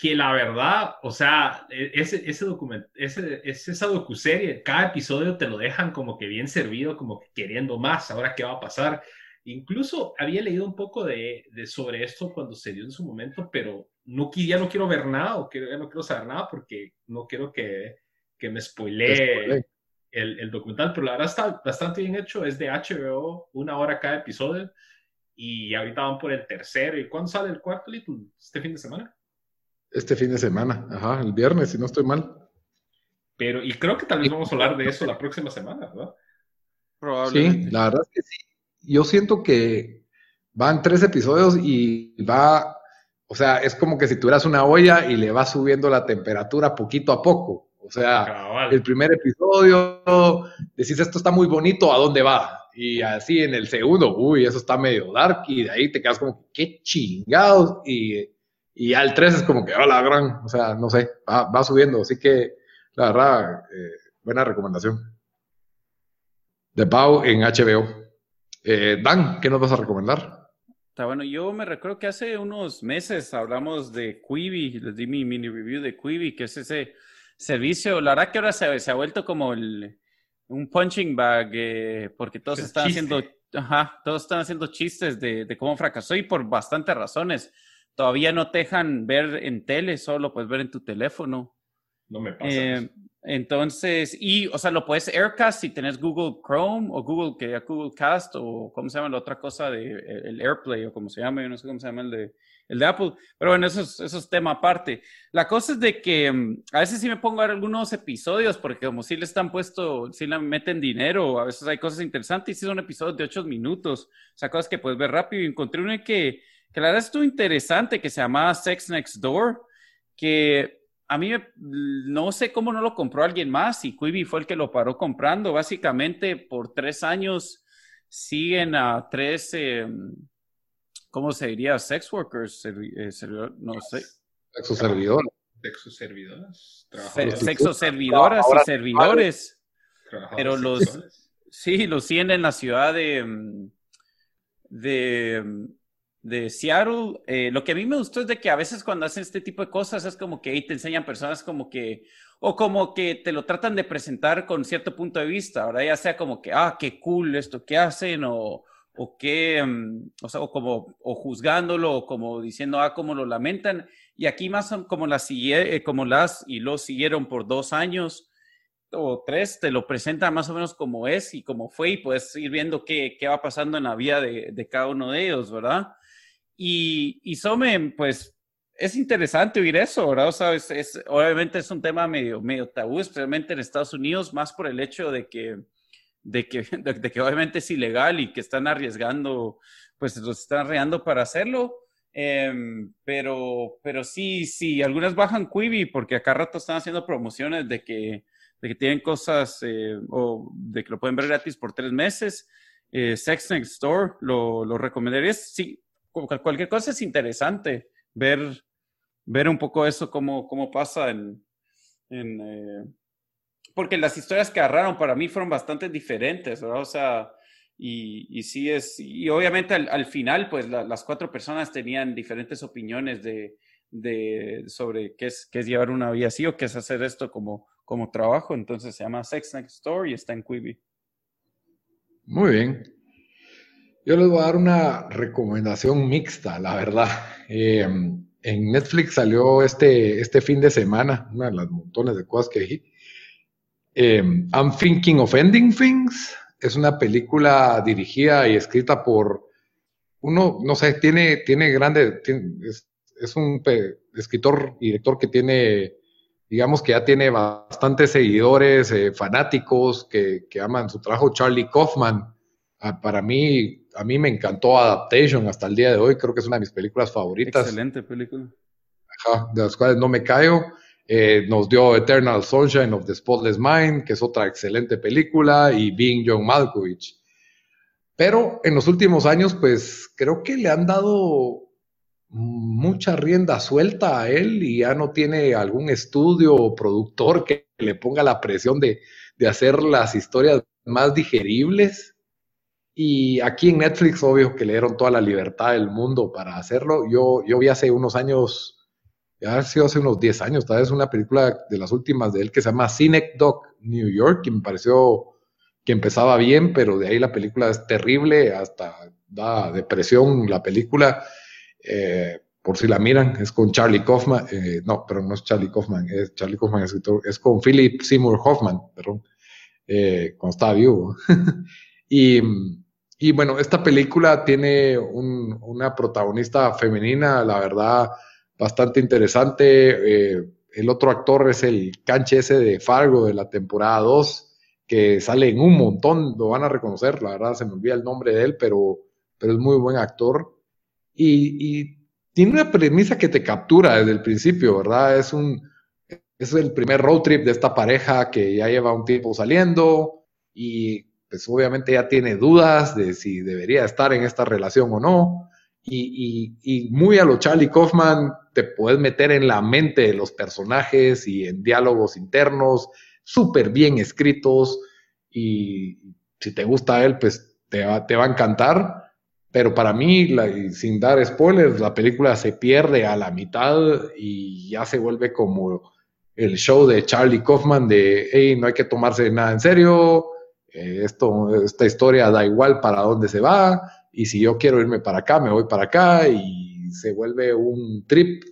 que la verdad, o sea, e, ese, ese documento, ese, esa docuserie, cada episodio te lo dejan como que bien servido, como que queriendo más, ahora qué va a pasar. Incluso había leído un poco de, de sobre esto cuando se dio en su momento, pero no, ya no quiero ver nada o que, ya no quiero saber nada porque no quiero que, que me spoilee el, el, documental, pero la verdad está bastante bien hecho, es de HBO, una hora cada episodio y ahorita van por el tercero. ¿Y cuándo sale el cuarto, ¿Este fin de semana? Este fin de semana, ajá, el viernes, si no estoy mal. Pero, y creo que también vamos a hablar de eso la próxima semana, ¿verdad? Probablemente. Sí, la verdad es que sí. Yo siento que van tres episodios y va, o sea, es como que si tuvieras una olla y le vas subiendo la temperatura poquito a poco. O sea, el primer episodio decís esto está muy bonito, ¿a dónde va? Y así en el segundo, uy, eso está medio dark, y de ahí te quedas como, qué chingados, y y al 3 es como que, hola, gran, o sea, no sé, va, subiendo. Así que, la verdad, eh, buena recomendación. De Pau en HBO. Eh, Dan, ¿qué nos vas a recomendar? Está bueno, yo me recuerdo que hace unos meses hablamos de Quibi, les di mi mini review de Quibi, que es ese servicio, la verdad que ahora se, se ha vuelto como el, un punching bag, eh, porque todos están haciendo, ajá, todos están haciendo chistes de, de, cómo fracasó y por bastantes razones todavía no te dejan ver en tele, solo puedes ver en tu teléfono. No me pasa. Eh, entonces, y, o sea, lo puedes Aircast si tenés Google Chrome o Google, que Google Cast o cómo se llama la otra cosa de el Airplay o como se llama, yo no sé cómo se llama el de, el de Apple, pero bueno, eso es, eso es tema aparte. La cosa es de que mm, a veces sí me pongo a ver algunos episodios porque como si le están puesto, si le meten dinero, a veces hay cosas interesantes y son episodios de ocho minutos, o sea, cosas que puedes ver rápido y encontré uno que que la verdad estuvo interesante, que se llamaba Sex Next Door, que a mí no sé cómo no lo compró alguien más y Quibi fue el que lo paró comprando. Básicamente por tres años siguen a tres, em, ¿cómo se diría? Sex workers, eh, no sé. Sexo servidor. Sexo servidoras. Sexo servidoras y servidores. Pero los, sí, los siguen en la ciudad de, em, de em, de Seattle, eh, lo que a mí me gustó es de que a veces cuando hacen este tipo de cosas es como que ahí te enseñan personas como que, o como que te lo tratan de presentar con cierto punto de vista, ahora ya sea como que, ah, qué cool esto que hacen, o, o qué, mm, o sea, o como, o juzgándolo, o como diciendo, ah, cómo lo lamentan, y aquí más son como las, eh, como las, y lo siguieron por dos años, o tres, te lo presenta más o menos como es y como fue, y puedes ir viendo qué, qué va pasando en la vida de, de cada uno de ellos, ¿verdad? Y, y Some, pues es interesante oír eso, ¿verdad? O sea, es, obviamente es un tema medio, medio tabú, especialmente en Estados Unidos, más por el hecho de que, de que, de, que obviamente es ilegal y que están arriesgando, pues los están arriesgando para hacerlo. Em, pero, pero sí, sí, algunas bajan Quibi porque acá rato están haciendo promociones de que, de que tienen cosas eh, o de que lo pueden ver gratis por tres meses. Eh, Sex Next Store, lo, lo recomendaría. Sí, cualquier cosa es interesante ver, ver un poco eso, cómo, cómo pasa en... en eh, porque las historias que agarraron para mí fueron bastante diferentes, ¿verdad? O sea, Y, y sí es, y obviamente al, final, pues las cuatro personas tenían diferentes opiniones de, de, sobre qué es, qué es llevar una vida así o qué es hacer esto como, como trabajo. Entonces se llama Sex Next Door y está en Quibi. Muy bien. Yo les voy a dar una recomendación mixta, la verdad. Eh, en Netflix salió este, este fin de semana, una de las montones de cosas que dije. Eh, I'm Thinking of Ending Things es una película dirigida y escrita por uno, no sé, tiene, tiene grande, es, un escritor y director que tiene, digamos que ya tiene bastantes seguidores, eh, fanáticos que, aman su trabajo, Charlie Kaufman. Ah, para mí, a mí me encantó Adaptation hasta el día de hoy, creo que es una de mis películas favoritas. Excelente película. Ajá, de las cuales no me callo. Eh, nos dio Eternal Sunshine of the Spotless Mind, que es otra excelente película, y Being John Malkovich. Pero en los últimos años, pues creo que le han dado mucha rienda suelta a él y ya no tiene algún estudio o productor que le ponga la presión de, hacer las historias más digeribles. Y aquí en Netflix, obvio que le dieron toda la libertad del mundo para hacerlo. Yo, yo vi hace unos años ya ha sido hace unos 10 años, tal vez una película de las últimas de él que se llama Doc New York, que me pareció que empezaba bien, pero de ahí la película es terrible, hasta da depresión la película. Eh, por si la miran, es con Charlie Kaufman, eh, no, pero no es Charlie Kaufman, es Charlie Kaufman escritor, es con Philip Seymour Hoffman, perdón, eh, cuando estaba vivo. y, bueno, esta película tiene una protagonista femenina, la verdad, bastante interesante. Eh, el otro actor es el canche ese de Fargo de la temporada 2, que sale en un montón, lo van a reconocer, la verdad se me olvida el nombre de él, pero, pero es muy buen actor. Y, tiene una premisa que te captura desde el principio, ¿verdad? Es un es el primer road trip de esta pareja que ya lleva un tiempo saliendo y pues obviamente ya tiene dudas de si debería estar en esta relación o no. Y, muy a lo Charlie Kaufman te puedes meter en la mente de los personajes y en diálogos internos súper bien escritos. Y si te gusta él, pues te va, te va a encantar. Pero para mí, sin dar spoilers, la película se pierde a la mitad y ya se vuelve como el show de Charlie Kaufman de, hey, no hay que tomarse nada en serio, eh, esto, esta historia da igual para dónde se va, y si yo quiero irme para acá, me voy para acá y se vuelve un trip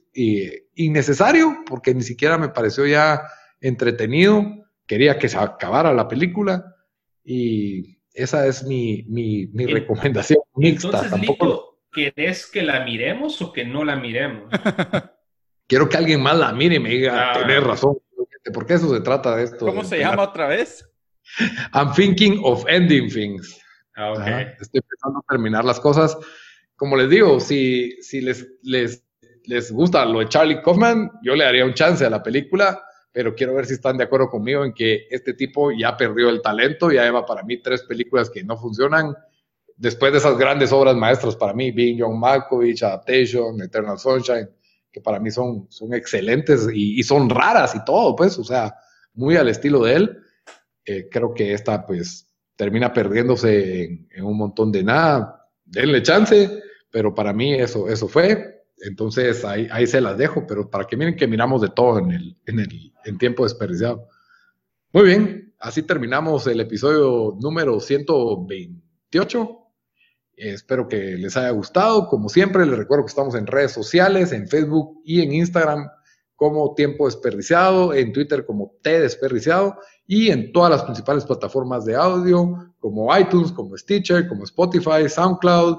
innecesario porque ni siquiera me pareció ya entretenido. Quería que se acabara la película y esa es mi, mi, mi recomendación mixta. Entonces, Tampoco... ¿querés que la miremos o que no la miremos? Quiero que alguien más la mire y me diga, ah. tenés razón, porque eso se trata de esto. ¿Cómo se llama otra vez? I'm thinking of ending things. Ah, estoy empezando a terminar las cosas. Como les digo, si, si les, les, les gusta lo de Charlie Kaufman, yo le daría un chance a la película, pero quiero ver si están de acuerdo conmigo en que este tipo ya perdió el talento, ya lleva para mí tres películas que no funcionan. Después de esas grandes obras maestras para mí, Being John Malkovich, Adaptation, Eternal Sunshine, que para mí son, son excelentes y, son raras y todo, pues, o sea, muy al estilo de él. Eh, creo que esta, pues, termina perdiéndose en, un montón de nada. Denle chance, pero para mí eso, eso fue. Entonces ahí, ahí se las dejo, pero para que miren que miramos de todo en el, en el en tiempo desperdiciado. Muy bien, así terminamos el episodio número 128. Espero que les haya gustado. Como siempre, les recuerdo que estamos en redes sociales, en Facebook y en Instagram como Tiempo Desperdiciado, en Twitter como T Desperdiciado y en todas las principales plataformas de audio como iTunes, como Stitcher, como Spotify, SoundCloud.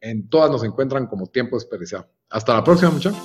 En todas nos encuentran como Tiempo Desperdiciado. Hasta la próxima, muchachos.